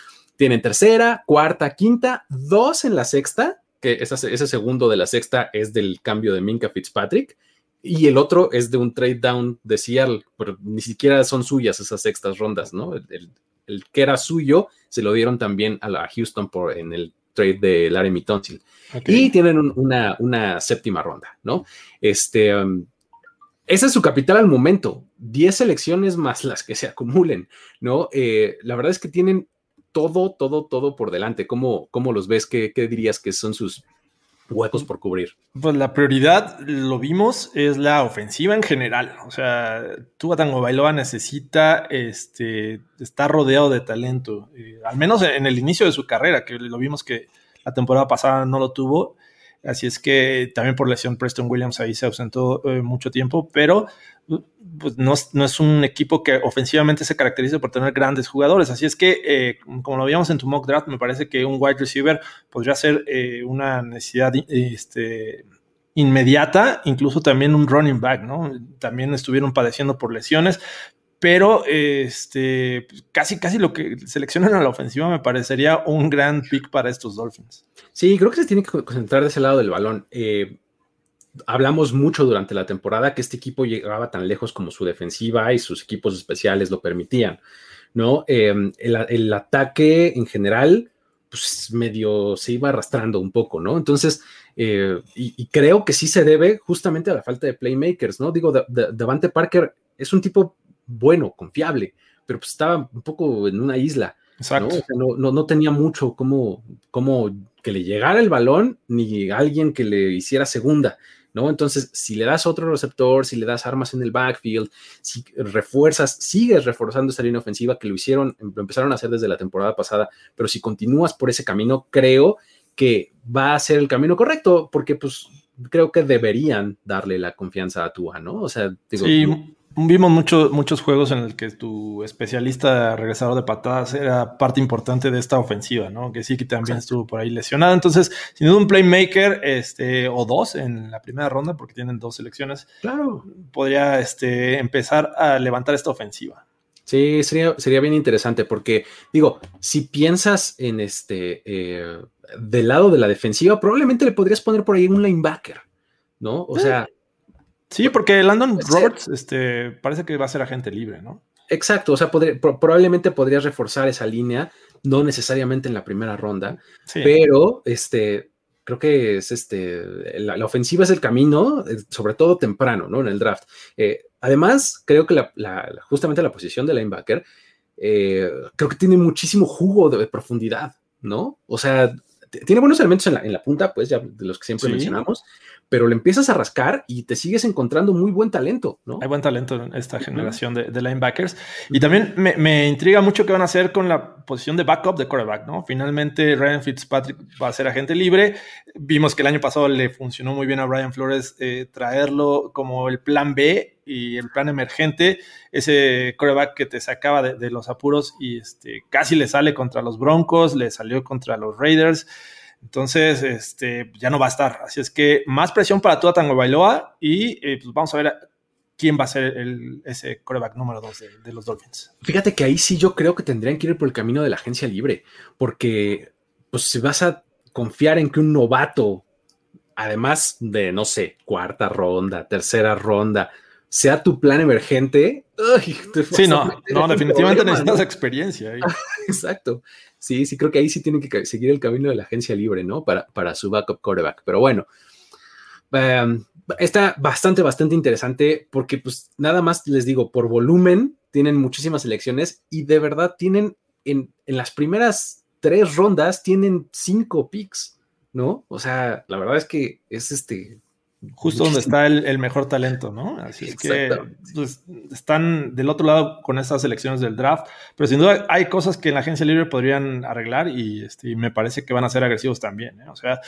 Tienen tercera, cuarta, quinta, dos en la sexta, que ese segundo de la sexta es del cambio de Minka Fitzpatrick, y el otro es de un trade down de Seattle, pero ni siquiera son suyas esas sextas rondas, ¿no? El, que era suyo se lo dieron también a, la Houston por, en el trade de Larry Tonsil. Y tienen una, una, séptima ronda, ¿no? Este, um, ese es su capital al momento, 10 selecciones más las que se acumulen, ¿no? Eh, la verdad es que tienen todo, todo, todo por delante. ¿Cómo, cómo los ves? ¿Qué, dirías que son sus huecos por cubrir? Pues la prioridad, lo vimos, es la ofensiva en general. O sea, Tua Tango Bailoa necesita este, estar rodeado de talento, eh, al menos en el inicio de su carrera, que lo vimos que la temporada pasada no lo tuvo. Así es que también por lesión Preston Williams ahí se ausentó eh, mucho tiempo, pero pues no, es un equipo que ofensivamente se caracteriza por tener grandes jugadores. Así es que, eh, como lo veíamos en tu mock draft, me parece que un wide receiver podría ser eh, una necesidad este, inmediata, incluso también un running back, ¿no? También estuvieron padeciendo por lesiones, pero este, casi, casi lo que seleccionan a la ofensiva me parecería un gran pick para estos Dolphins. Sí, creo que se tiene que concentrar de ese lado del balón. Eh, hablamos mucho durante la temporada que este equipo llegaba tan lejos como su defensiva y sus equipos especiales lo permitían, ¿no? Em, el, ataque en general, pues medio se iba arrastrando un poco, ¿no? Entonces, eh, y, creo que sí se debe justamente a la falta de playmakers, ¿no? Digo, Davante Parker es un tipo bueno, confiable, pero pues estaba un poco en una isla. Exacto. ¿no? no, tenía mucho como, como que le llegara el balón ni alguien que le hiciera segunda. ¿no? Entonces, si le das otro receptor, si le das armas en el backfield, si refuerzas, sigues reforzando esa línea ofensiva que lo hicieron, lo empezaron a hacer desde la temporada pasada, pero si continúas por ese camino, creo que va a ser el camino correcto, porque pues creo que deberían darle la confianza a Tua, ¿no? O sea, digo, Vimos muchos juegos en el que tu especialista regresador de patadas era parte importante de esta ofensiva, ¿no? Que sí que también estuvo por ahí lesionado. Entonces, sin duda un playmaker este, o dos en la primera ronda, porque tienen dos selecciones, claro. podría este, empezar a levantar esta ofensiva. Sí, sería, sería bien interesante porque, digo, si piensas en este, eh, del lado de la defensiva, probablemente le podrías poner por ahí un linebacker, ¿no? O sea Sí, porque Landon Roberts este, parece que va a ser agente libre, ¿no? Exacto, o sea, probablemente podrías reforzar esa línea, no necesariamente en la primera ronda, pero este, creo que es este, la, ofensiva es el camino, eh, sobre todo temprano, ¿no? En el draft. Eh, además, creo que la, justamente la posición de linebacker, eh, creo que tiene muchísimo jugo de profundidad, ¿no? O sea, tiene buenos elementos en la, punta, pues ya de los que siempre mencionamos, pero le empiezas a rascar y te sigues encontrando muy buen talento, ¿no? Hay buen talento en esta generación de, linebackers. Y también me, intriga mucho qué van a hacer con la posición de backup de quarterback, ¿no? Finalmente Ryan Fitzpatrick va a ser agente libre. Vimos que el año pasado le funcionó muy bien a Ryan Flores eh, traerlo como el plan B y el plan emergente, ese quarterback que te sacaba de, de los apuros y este, casi le sale contra los Broncos, le salió contra los Raiders. Entonces, este, ya no va a estar. Así es que más presión para Tua Tango Bailoa y eh, pues vamos a ver quién va a ser el, ese coreback número dos de, los Dolphins. Fíjate que ahí sí yo creo que tendrían que ir por el camino de la agencia libre, porque pues si vas a confiar en que un novato, además de, no sé, cuarta ronda, tercera ronda, sea tu plan emergente. sí, no, no definitivamente necesitas experiencia. Exacto. Sí, sí, creo que ahí sí tienen que seguir el camino de la agencia libre, ¿no? Para, para su backup quarterback. Pero bueno, em, está bastante, bastante interesante porque, pues, nada más les digo, por volumen, tienen muchísimas elecciones y de verdad tienen en, en las primeras tres rondas, tienen cinco picks, ¿no? O sea, la verdad es que es este Justo donde está el, mejor talento, ¿no? Así es que pues, están del otro lado con estas elecciones del draft, pero sin duda hay cosas que en la agencia libre podrían arreglar y, este, me parece que van a ser agresivos también. ¿eh? O sea,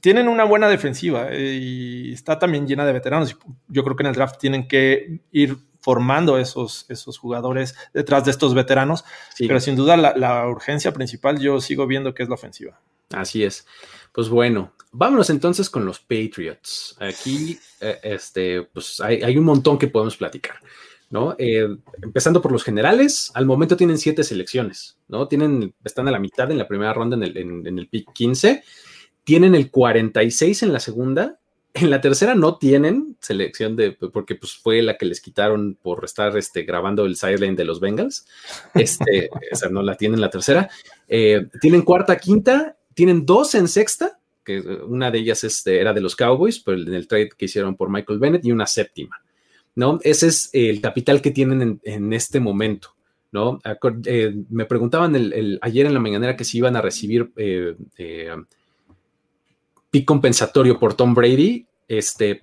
tienen una buena defensiva eh, y está también llena de veteranos. Yo creo que en el draft tienen que ir formando esos, esos jugadores detrás de estos veteranos, pero sin duda la, la urgencia principal yo sigo viendo que es la ofensiva. Así es. Pues bueno, vámonos entonces con los Patriots. Aquí, eh, este, pues hay, un montón que podemos platicar, ¿no? Eh, empezando por los generales, al momento tienen siete selecciones, ¿no? Tienen, están a la mitad en la primera ronda en el, en, pick 15, tienen el 46 en la segunda, en la tercera no tienen selección de, porque pues fue la que les quitaron por estar este, grabando el sideline de los Bengals. Este, o sea, no la tienen la tercera. Eh, tienen cuarta, quinta tienen dos en sexta, que una de ellas este, era de los Cowboys, pero en el trade que hicieron por Michael Bennett, y una séptima. ¿no? Ese es el capital que tienen en, este momento. ¿no? Eh, me preguntaban el, ayer en la mañanera que si iban a recibir eh, eh, pick compensatorio por Tom Brady. Este,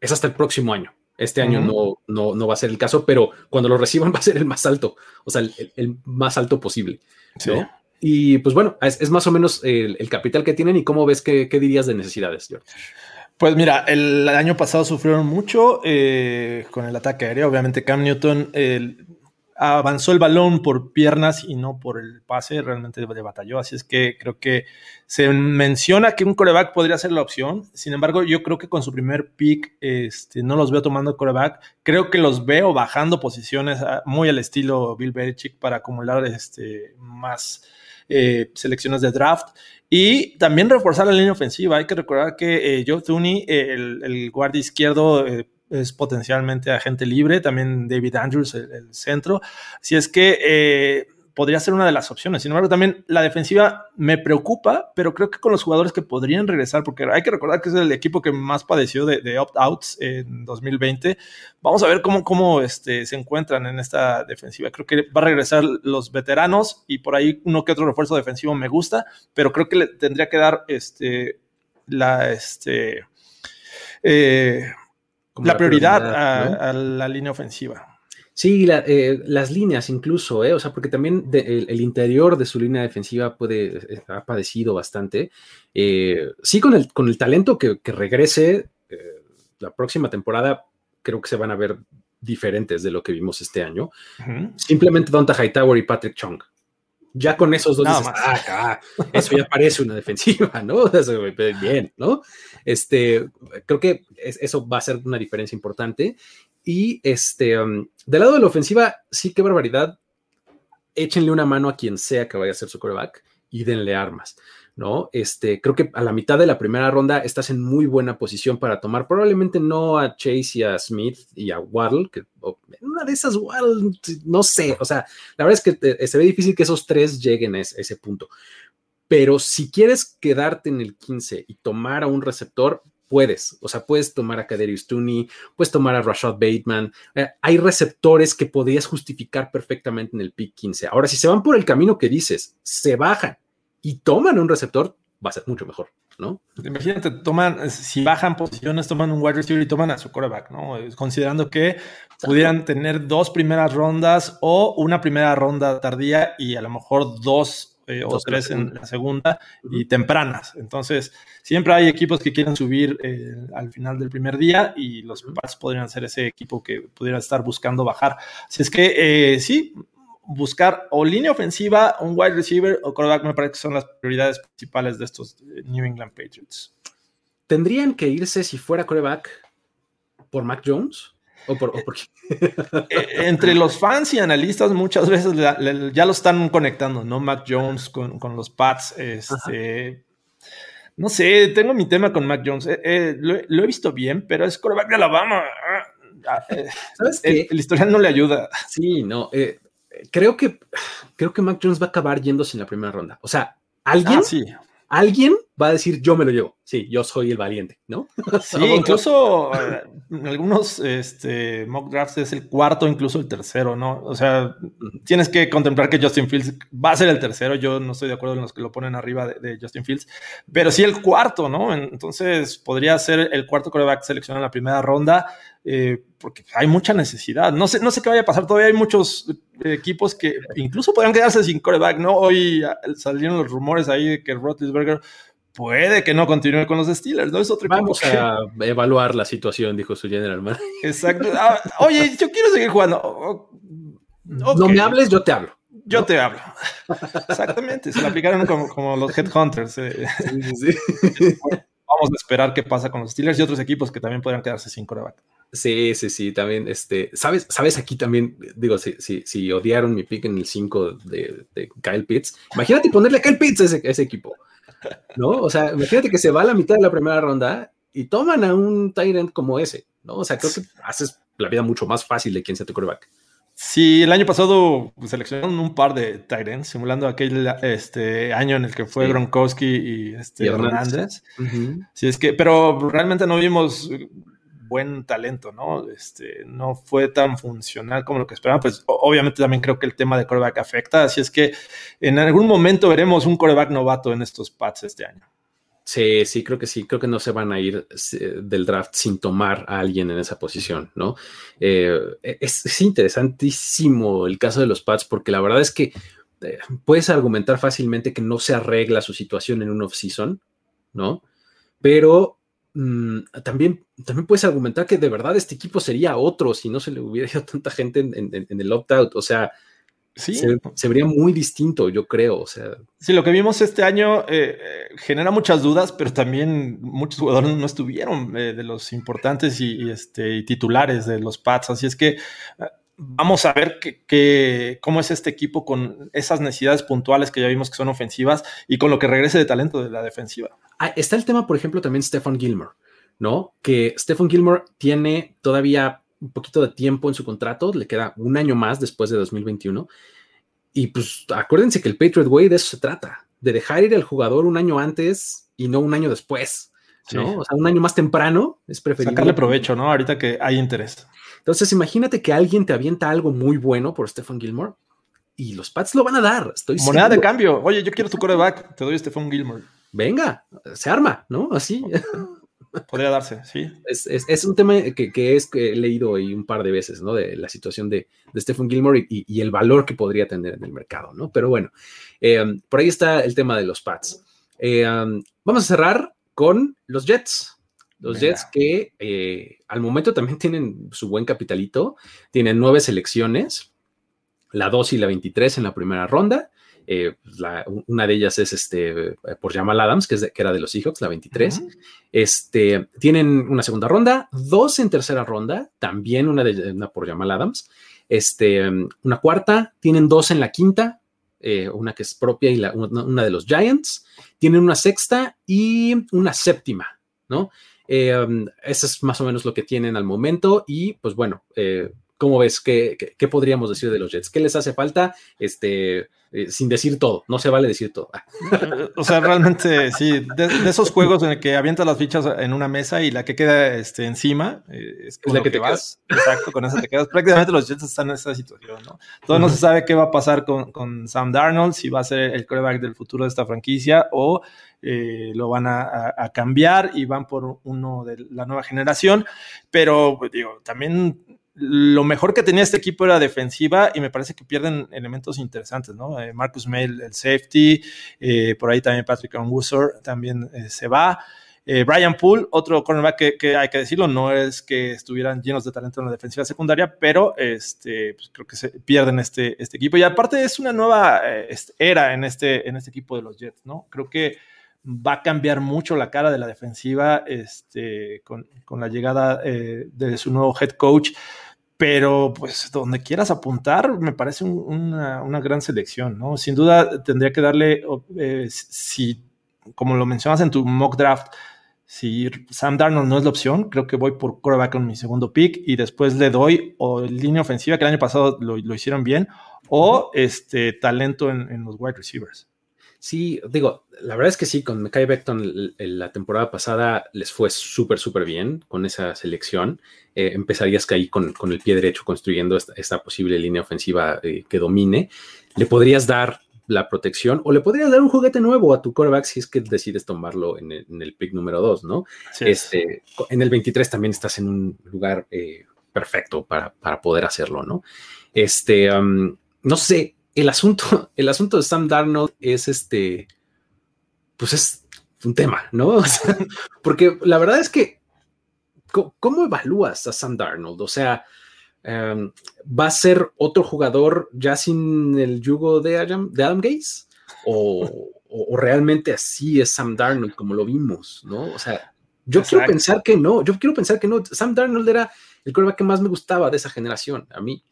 es hasta el próximo año. Este año no, no, no, va a ser el caso, pero cuando lo reciban va a ser el más alto, o sea, el, más alto posible. ¿no? Y pues bueno, es, más o menos el, capital que tienen y cómo ves qué, dirías de necesidades, George. Pues mira, el año pasado sufrieron mucho eh, con el ataque aéreo. Obviamente Cam Newton avanzó el balón por piernas y no por el pase, realmente le batalló. Así es que creo que se menciona que un coreback podría ser la opción. Sin embargo, yo creo que con su primer pick este, no los veo tomando coreback. Creo que los veo bajando posiciones ah, muy al estilo Bill Belichick para acumular este, más eh, selecciones de draft. Y también reforzar la línea ofensiva. Hay que recordar que eh, Joe Tooney, eh, el, guardia izquierdo, es potencialmente agente libre. También David Andrews, el, centro. Si es que podría ser una de las opciones. Sin embargo, también la defensiva me preocupa, pero creo que con los jugadores que podrían regresar, porque hay que recordar que es el equipo que más padeció de, opt-outs en 2020. Vamos a ver cómo, cómo este, se encuentran en esta defensiva. Creo que va a regresar los veteranos y por ahí uno que otro refuerzo defensivo me gusta, pero creo que le tendría que dar este, la, este, eh, la prioridad, a la línea ofensiva. Sí, eh, las líneas incluso, eh, o sea, porque también el, interior de su línea defensiva puede, eh, ha padecido bastante. sí, con el, con el talento que, regrese la próxima temporada, creo que se van a ver diferentes de lo que vimos este año. Simplemente Donta Hightower y Patrick Chung. Ya con esos dos, ah, eso ya parece una defensiva, ¿no? Bien, ¿no? Este, creo que eso va a ser una diferencia importante. Y este, um, del lado de la ofensiva, sí, qué barbaridad. Échenle una mano a quien sea que vaya a ser su coreback y denle armas, ¿no? Este, creo que a la mitad de la primera ronda estás en muy buena posición para tomar probablemente no a Chase y a Smith y a Waddle, que una de esas Waddle, no sé, o sea, la verdad es que se ve difícil que esos tres lleguen a ese, punto. Pero si quieres quedarte en el 15 y tomar a un receptor, puedes, o sea, puedes tomar a Kaderius Tooney, puedes tomar a Rashad Bateman, eh, hay receptores que podrías justificar perfectamente en el pick 15. Ahora, si se van por el camino que dices, se bajan y toman un receptor, va a ser mucho mejor, ¿no? Imagínate, toman, si bajan posiciones, toman un wide receiver y toman a su quarterback, ¿no? Considerando que pudieran tener dos primeras rondas o una primera ronda tardía y a lo mejor dos eh, o tres en la segunda y tempranas. Entonces, siempre hay equipos que quieren subir eh, al final del primer día y los Pats podrían ser ese equipo que pudiera estar buscando bajar. Así es que eh, sí, buscar o línea ofensiva, un wide receiver o quarterback me parece que son las prioridades principales de estos New England Patriots. ¿Tendrían que irse si fuera quarterback por Mac Jones? Eh, entre los fans y analistas muchas veces ya lo están conectando, ¿no? Mac Jones con, los Pats. Este, no sé, tengo mi tema con Mac Jones. Eh, eh, lo, he visto bien, pero es quarterback de Alabama. Ah, ¿Sabes el, el, historial no le ayuda. Sí, no. creo, que, creo que Mac Jones va a acabar yéndose en la primera ronda. O sea, alguien, ah, alguien va a decir yo me lo llevo. Sí, yo soy el valiente, ¿no? Sí, incluso eh, en algunos este, mock drafts es el cuarto, incluso el tercero, ¿no? O sea, tienes que contemplar que Justin Fields va a ser el tercero. Yo no estoy de acuerdo en los que lo ponen arriba de, Justin Fields, pero sí el cuarto, ¿no? Entonces podría ser el cuarto coreback seleccionado en la primera ronda. Eh, porque hay mucha necesidad. No sé, no sé qué vaya a pasar. Todavía hay muchos equipos que incluso podrían quedarse sin coreback, ¿no? Hoy salieron los rumores ahí de que Roethlisberger puede que no continúe con los Steelers, ¿no? Es otro Vamos a evaluar la situación, dijo su general man. Exacto. Ah, oye, yo quiero seguir jugando. No me hables, yo te hablo. Yo te hablo. Exactamente. Se lo aplicaron como, los headhunters. Eh. Sí, sí, Vamos a esperar qué pasa con los Steelers y otros equipos que también podrían quedarse sin coreback. Sí, sí, sí, también, este, ¿sabes? ¿Sabes? Aquí también, digo, si, si, si odiaron mi pick en el 5 de, Kyle Pitts, imagínate ponerle a Kyle Pitts a ese, ese, equipo, ¿no? O sea, imagínate que se va a la mitad de la primera ronda y toman a un Tyrant como ese, ¿no? O sea, creo que haces la vida mucho más fácil de quien sea tu quarterback. Sí, el año pasado seleccionaron un par de Tyrants, simulando aquel este, año en el que fue Gronkowski y, este, Hernández. Sí, es que, pero realmente no vimos buen talento, ¿no? Este, no fue tan funcional como lo que esperaban. Pues obviamente también creo que el tema de coreback afecta, así es que en algún momento veremos un coreback novato en estos pads este año. Sí, sí, creo que sí, creo que no se van a ir del draft sin tomar a alguien en esa posición, ¿no? Eh, es, interesantísimo el caso de los Pats porque la verdad es que eh, puedes argumentar fácilmente que no se arregla su situación en un off-season, ¿no? Pero Mm, también, también puedes argumentar que de verdad este equipo sería otro si no se le hubiera ido tanta gente en, el opt-out. O sea, sí. Se, vería muy distinto, yo creo. O sea, sí, lo que vimos este año eh, genera muchas dudas, pero también muchos jugadores no estuvieron eh, de los importantes y, este, titulares de los Pats. Así es que eh, vamos a ver que, cómo es este equipo con esas necesidades puntuales que ya vimos que son ofensivas y con lo que regrese de talento de la defensiva. Ah, está el tema, por ejemplo, también Stephen Gilmore, ¿no? Que Stephen Gilmore tiene todavía un poquito de tiempo en su contrato, le queda un año más después de 2021. Y pues acuérdense que el Patriot Way de eso se trata, de dejar ir al jugador un año antes y no un año después. ¿No? O sea, un año más temprano es preferible. Sacarle provecho, ¿no? Ahorita que hay interés. Entonces, imagínate que alguien te avienta algo muy bueno por Stephen Gilmore y los Pats lo van a dar. Estoy Moneda de cambio. Oye, yo quiero tu coreback. Te doy Stephen Gilmore. Venga, se arma, ¿no? Así. Podría darse, sí. Es, un tema que, que, es que he leído ahí un par de veces, ¿no? De la situación de, de Stephen Gilmore y, el valor que podría tener en el mercado, ¿no? Pero bueno, eh, por ahí está el tema de los Pats. Eh, vamos a cerrar con los Jets. Los Jets que eh, al momento también tienen su buen capitalito, tienen nueve selecciones, la 2 y la 23 en la primera ronda. Eh, una de ellas es este, por Jamal Adams, que, es que era de los Seahawks, la 23. este, tienen una segunda ronda, dos en tercera ronda, también una, de, una por Jamal Adams. Este, una cuarta, tienen dos en la quinta, eh, una que es propia y una, de los Giants. Tienen una sexta y una séptima, ¿no? Eh, um, es más o menos lo que tienen al momento y pues bueno, eh, ¿cómo ves? ¿Qué, ¿Qué, podríamos decir de los Jets? ¿Qué les hace falta? Este, eh, sin decir todo, no se vale decir todo. o sea, realmente sí, de, esos juegos en el que avientas las fichas en una mesa y la que queda este, encima es, la que, te vas. Exacto, con esa te quedas. Prácticamente los Jets están en esa situación, ¿no? Todavía no se sabe qué va a pasar con, con Sam Darnold, si va a ser el quarterback del futuro de esta franquicia o eh, lo van a, cambiar y van por uno de la nueva generación. Pero, pues, digo, también lo mejor que tenía este equipo era defensiva y me parece que pierden elementos interesantes, ¿no? Eh, Marcus Mail, el safety, eh, por ahí también Patrick Onwussor también se va. Brian Poole, otro cornerback que, hay que decirlo, no es que estuvieran llenos de talento en la defensiva secundaria, pero este, pues creo que se pierden este, este equipo. Y aparte es una nueva era en este, en este equipo de los Jets, ¿no? Creo que va a cambiar mucho la cara de la defensiva este, con, la llegada eh, de su nuevo head coach. Pero, pues, donde quieras apuntar, me parece una, gran selección, ¿no? Sin duda, tendría que darle, eh, si, como lo mencionas en tu mock draft, si Sam Darnold no es la opción, creo que voy por quarterback con mi segundo pick y después le doy o línea ofensiva, que el año pasado lo, hicieron bien, o este talento en, en los wide receivers. Sí, digo, la verdad es que sí, con Mekai Beckton la temporada pasada les fue súper, súper bien con esa selección. Eh, empezarías que ahí con, el pie derecho construyendo esta, posible línea ofensiva eh, que domine. Le podrías dar la protección o le podrías dar un juguete nuevo a tu quarterback si es que decides tomarlo en el, pick número 2, ¿no? este, en el 23 también estás en un lugar eh, perfecto para, poder hacerlo, ¿no? Este, no sé, el asunto, el asunto de Sam Darnold es este, pues es un tema, ¿no? porque la verdad es que, ¿cómo evalúas a Sam Darnold? O sea, em, ¿va a ser otro jugador ya sin el yugo de Adam, de Adam Gaze? O, realmente así es Sam Darnold como lo vimos, ¿no? O sea, yo quiero pensar que no, yo quiero pensar que no. Sam Darnold era el quarterback que más me gustaba de esa generación, a mí.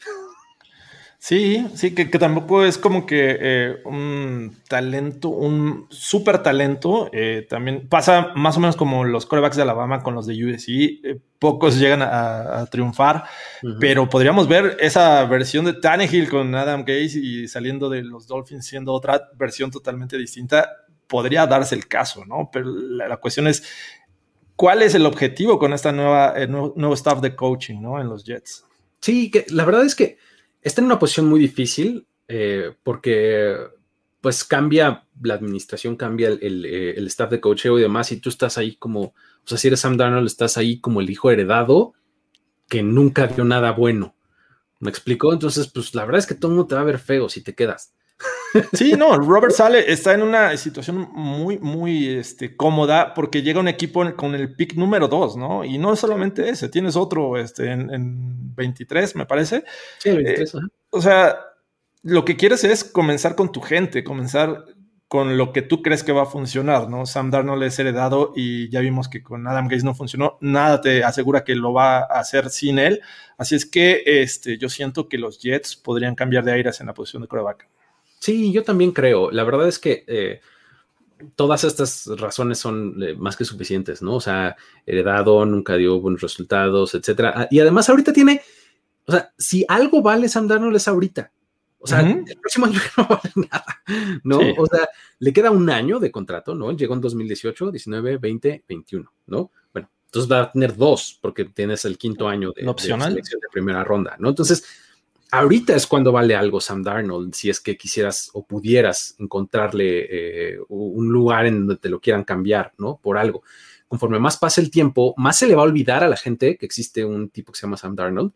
Sí, sí, que, tampoco es como que eh, un talento, un súper talento. Eh, también pasa más o menos como los corebacks de Alabama con los de USC. Eh, pocos llegan a, triunfar, pero podríamos ver esa versión de Tannehill con Adam Gaze y saliendo de los Dolphins siendo otra versión totalmente distinta. Podría darse el caso, ¿no? Pero la, cuestión es, ¿cuál es el objetivo con esta nueva nuevo, nuevo staff de coaching, ¿no? En los Jets. Sí, que la verdad es que está en una posición muy difícil eh, porque pues cambia la administración, cambia el, eh, el, staff de coacheo y demás, y tú estás ahí como, o sea, si eres Sam Darnold, estás ahí como el hijo heredado que nunca vio nada bueno. ¿Me explicó? Entonces, pues la verdad es que todo el mundo te va a ver feo si te quedas. Sí, no, Robert Sale está en una situación muy, muy este, cómoda porque llega un equipo con el pick número 2, ¿no? Y no es solamente ese, tienes otro este, en, 23, me parece. Sí, 23. Eh, o sea, lo que quieres es comenzar con tu gente, comenzar con lo que tú crees que va a funcionar, ¿no? Sam Darnold es heredado y ya vimos que con Adam Gates no funcionó, nada te asegura que lo va a hacer sin él, así es que este, yo siento que los Jets podrían cambiar de aires en la posición de quarterback. Sí, yo también creo. La verdad es que eh, todas estas razones son eh, más que suficientes, ¿no? O sea, heredado, nunca dio buenos resultados, etcétera. Ah, y además ahorita tiene, o sea, si algo vale Sam Darnold es ahorita. O sea, el próximo año no vale nada, ¿no? O sea, le queda un año de contrato, ¿no? Llegó en 2018, 19, 20, 21, ¿no? Bueno, entonces va a tener dos porque tienes el quinto año de, de selección de primera ronda, ¿no? Entonces, ahorita es cuando vale algo Sam Darnold, si es que quisieras o pudieras encontrarle eh, un lugar en donde te lo quieran cambiar, ¿no? Por algo. Conforme más pase el tiempo, más se le va a olvidar a la gente que existe un tipo que se llama Sam Darnold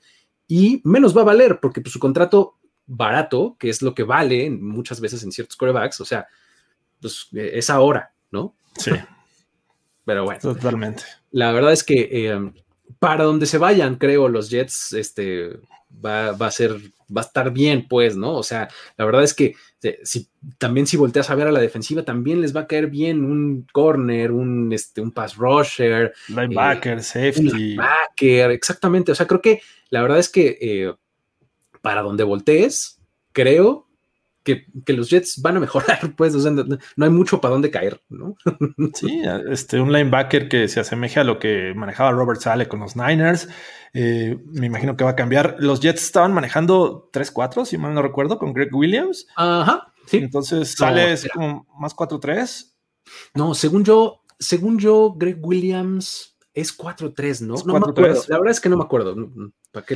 y menos va a valer porque pues, su contrato barato, que es lo que vale muchas veces en ciertos quarterbacks, o sea, pues eh, es ahora, ¿no? Sí. Pero bueno. Totalmente. La verdad es que eh, para donde se vayan, creo, los Jets, este, va, a ser, va a estar bien, pues, ¿no? O sea, la verdad es que eh, si, también si volteas a ver a la defensiva, también les va a caer bien un corner, un, este, un pass rusher. Linebacker, eh, safety. Linebacker, exactamente. O sea, creo que la verdad es que eh, para donde voltees, creo que, los Jets van a mejorar, pues, o sea, no, hay mucho para dónde caer, ¿no? sí, este, un linebacker que se asemeja a lo que manejaba Robert Sale con los Niners. Eh, me imagino que va a cambiar. Los Jets estaban manejando 3-4, si mal no recuerdo, con Greg Williams. Ajá, sí. Entonces sale como más 4-3. No, según yo, según yo, Greg Williams es 4-3, ¿no? no me acuerdo. La verdad es que no me acuerdo.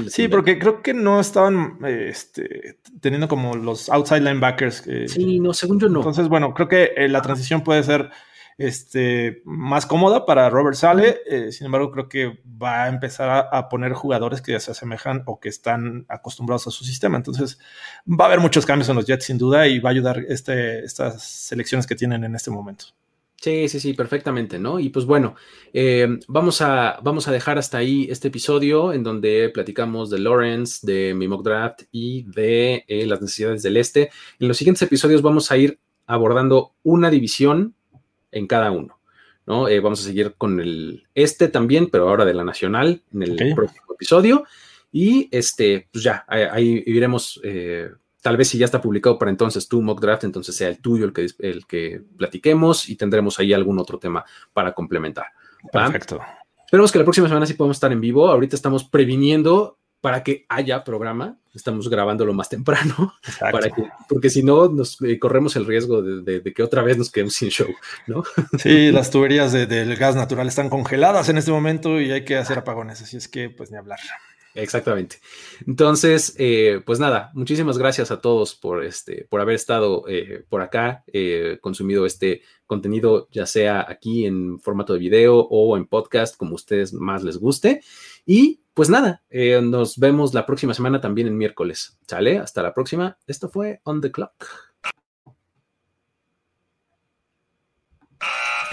Sí, porque creo que no estaban este, teniendo como los outside linebackers. sí, no, según yo no. Entonces, bueno, creo que eh, la transición puede ser este, más cómoda para Robert Sale. Eh, sin embargo, creo que va a empezar a, poner jugadores que ya se asemejan o que están acostumbrados a su sistema. Entonces, va a haber muchos cambios en los Jets, sin duda, y va a ayudar este, estas selecciones que tienen en este momento. Sí, sí, sí, perfectamente, ¿no? Y pues bueno, eh, vamos, a, vamos a dejar hasta ahí este episodio en donde platicamos de Lawrence, de mi mock draft y de eh, las necesidades del este. En los siguientes episodios vamos a ir abordando una división en cada uno, ¿no? Eh, vamos a seguir con el este también, pero ahora de la nacional en el próximo episodio. Y este, pues ya, ahí, iremos Tal vez si ya está publicado para entonces tu mock draft, entonces sea el tuyo el que, el que platiquemos y tendremos ahí algún otro tema para complementar. Perfecto. Esperemos que la próxima semana sí podamos estar en vivo. Ahorita estamos previniendo para que haya programa. Estamos grabándolo más temprano, para que, porque si no, nos eh, corremos el riesgo de, que otra vez nos quedemos sin show, ¿no? Sí, las tuberías del gas natural están congeladas en este momento y hay que hacer apagones, así es que, pues, ni hablar. Exactamente. Entonces, eh, pues nada, muchísimas gracias a todos por, este, por haber estado eh, por acá, consumido este contenido, ya sea aquí en formato de video o en podcast, como ustedes más les guste. Y pues nada, eh, nos vemos la próxima semana también en miércoles. ¿Sale? Hasta la próxima. Esto fue On the Clock.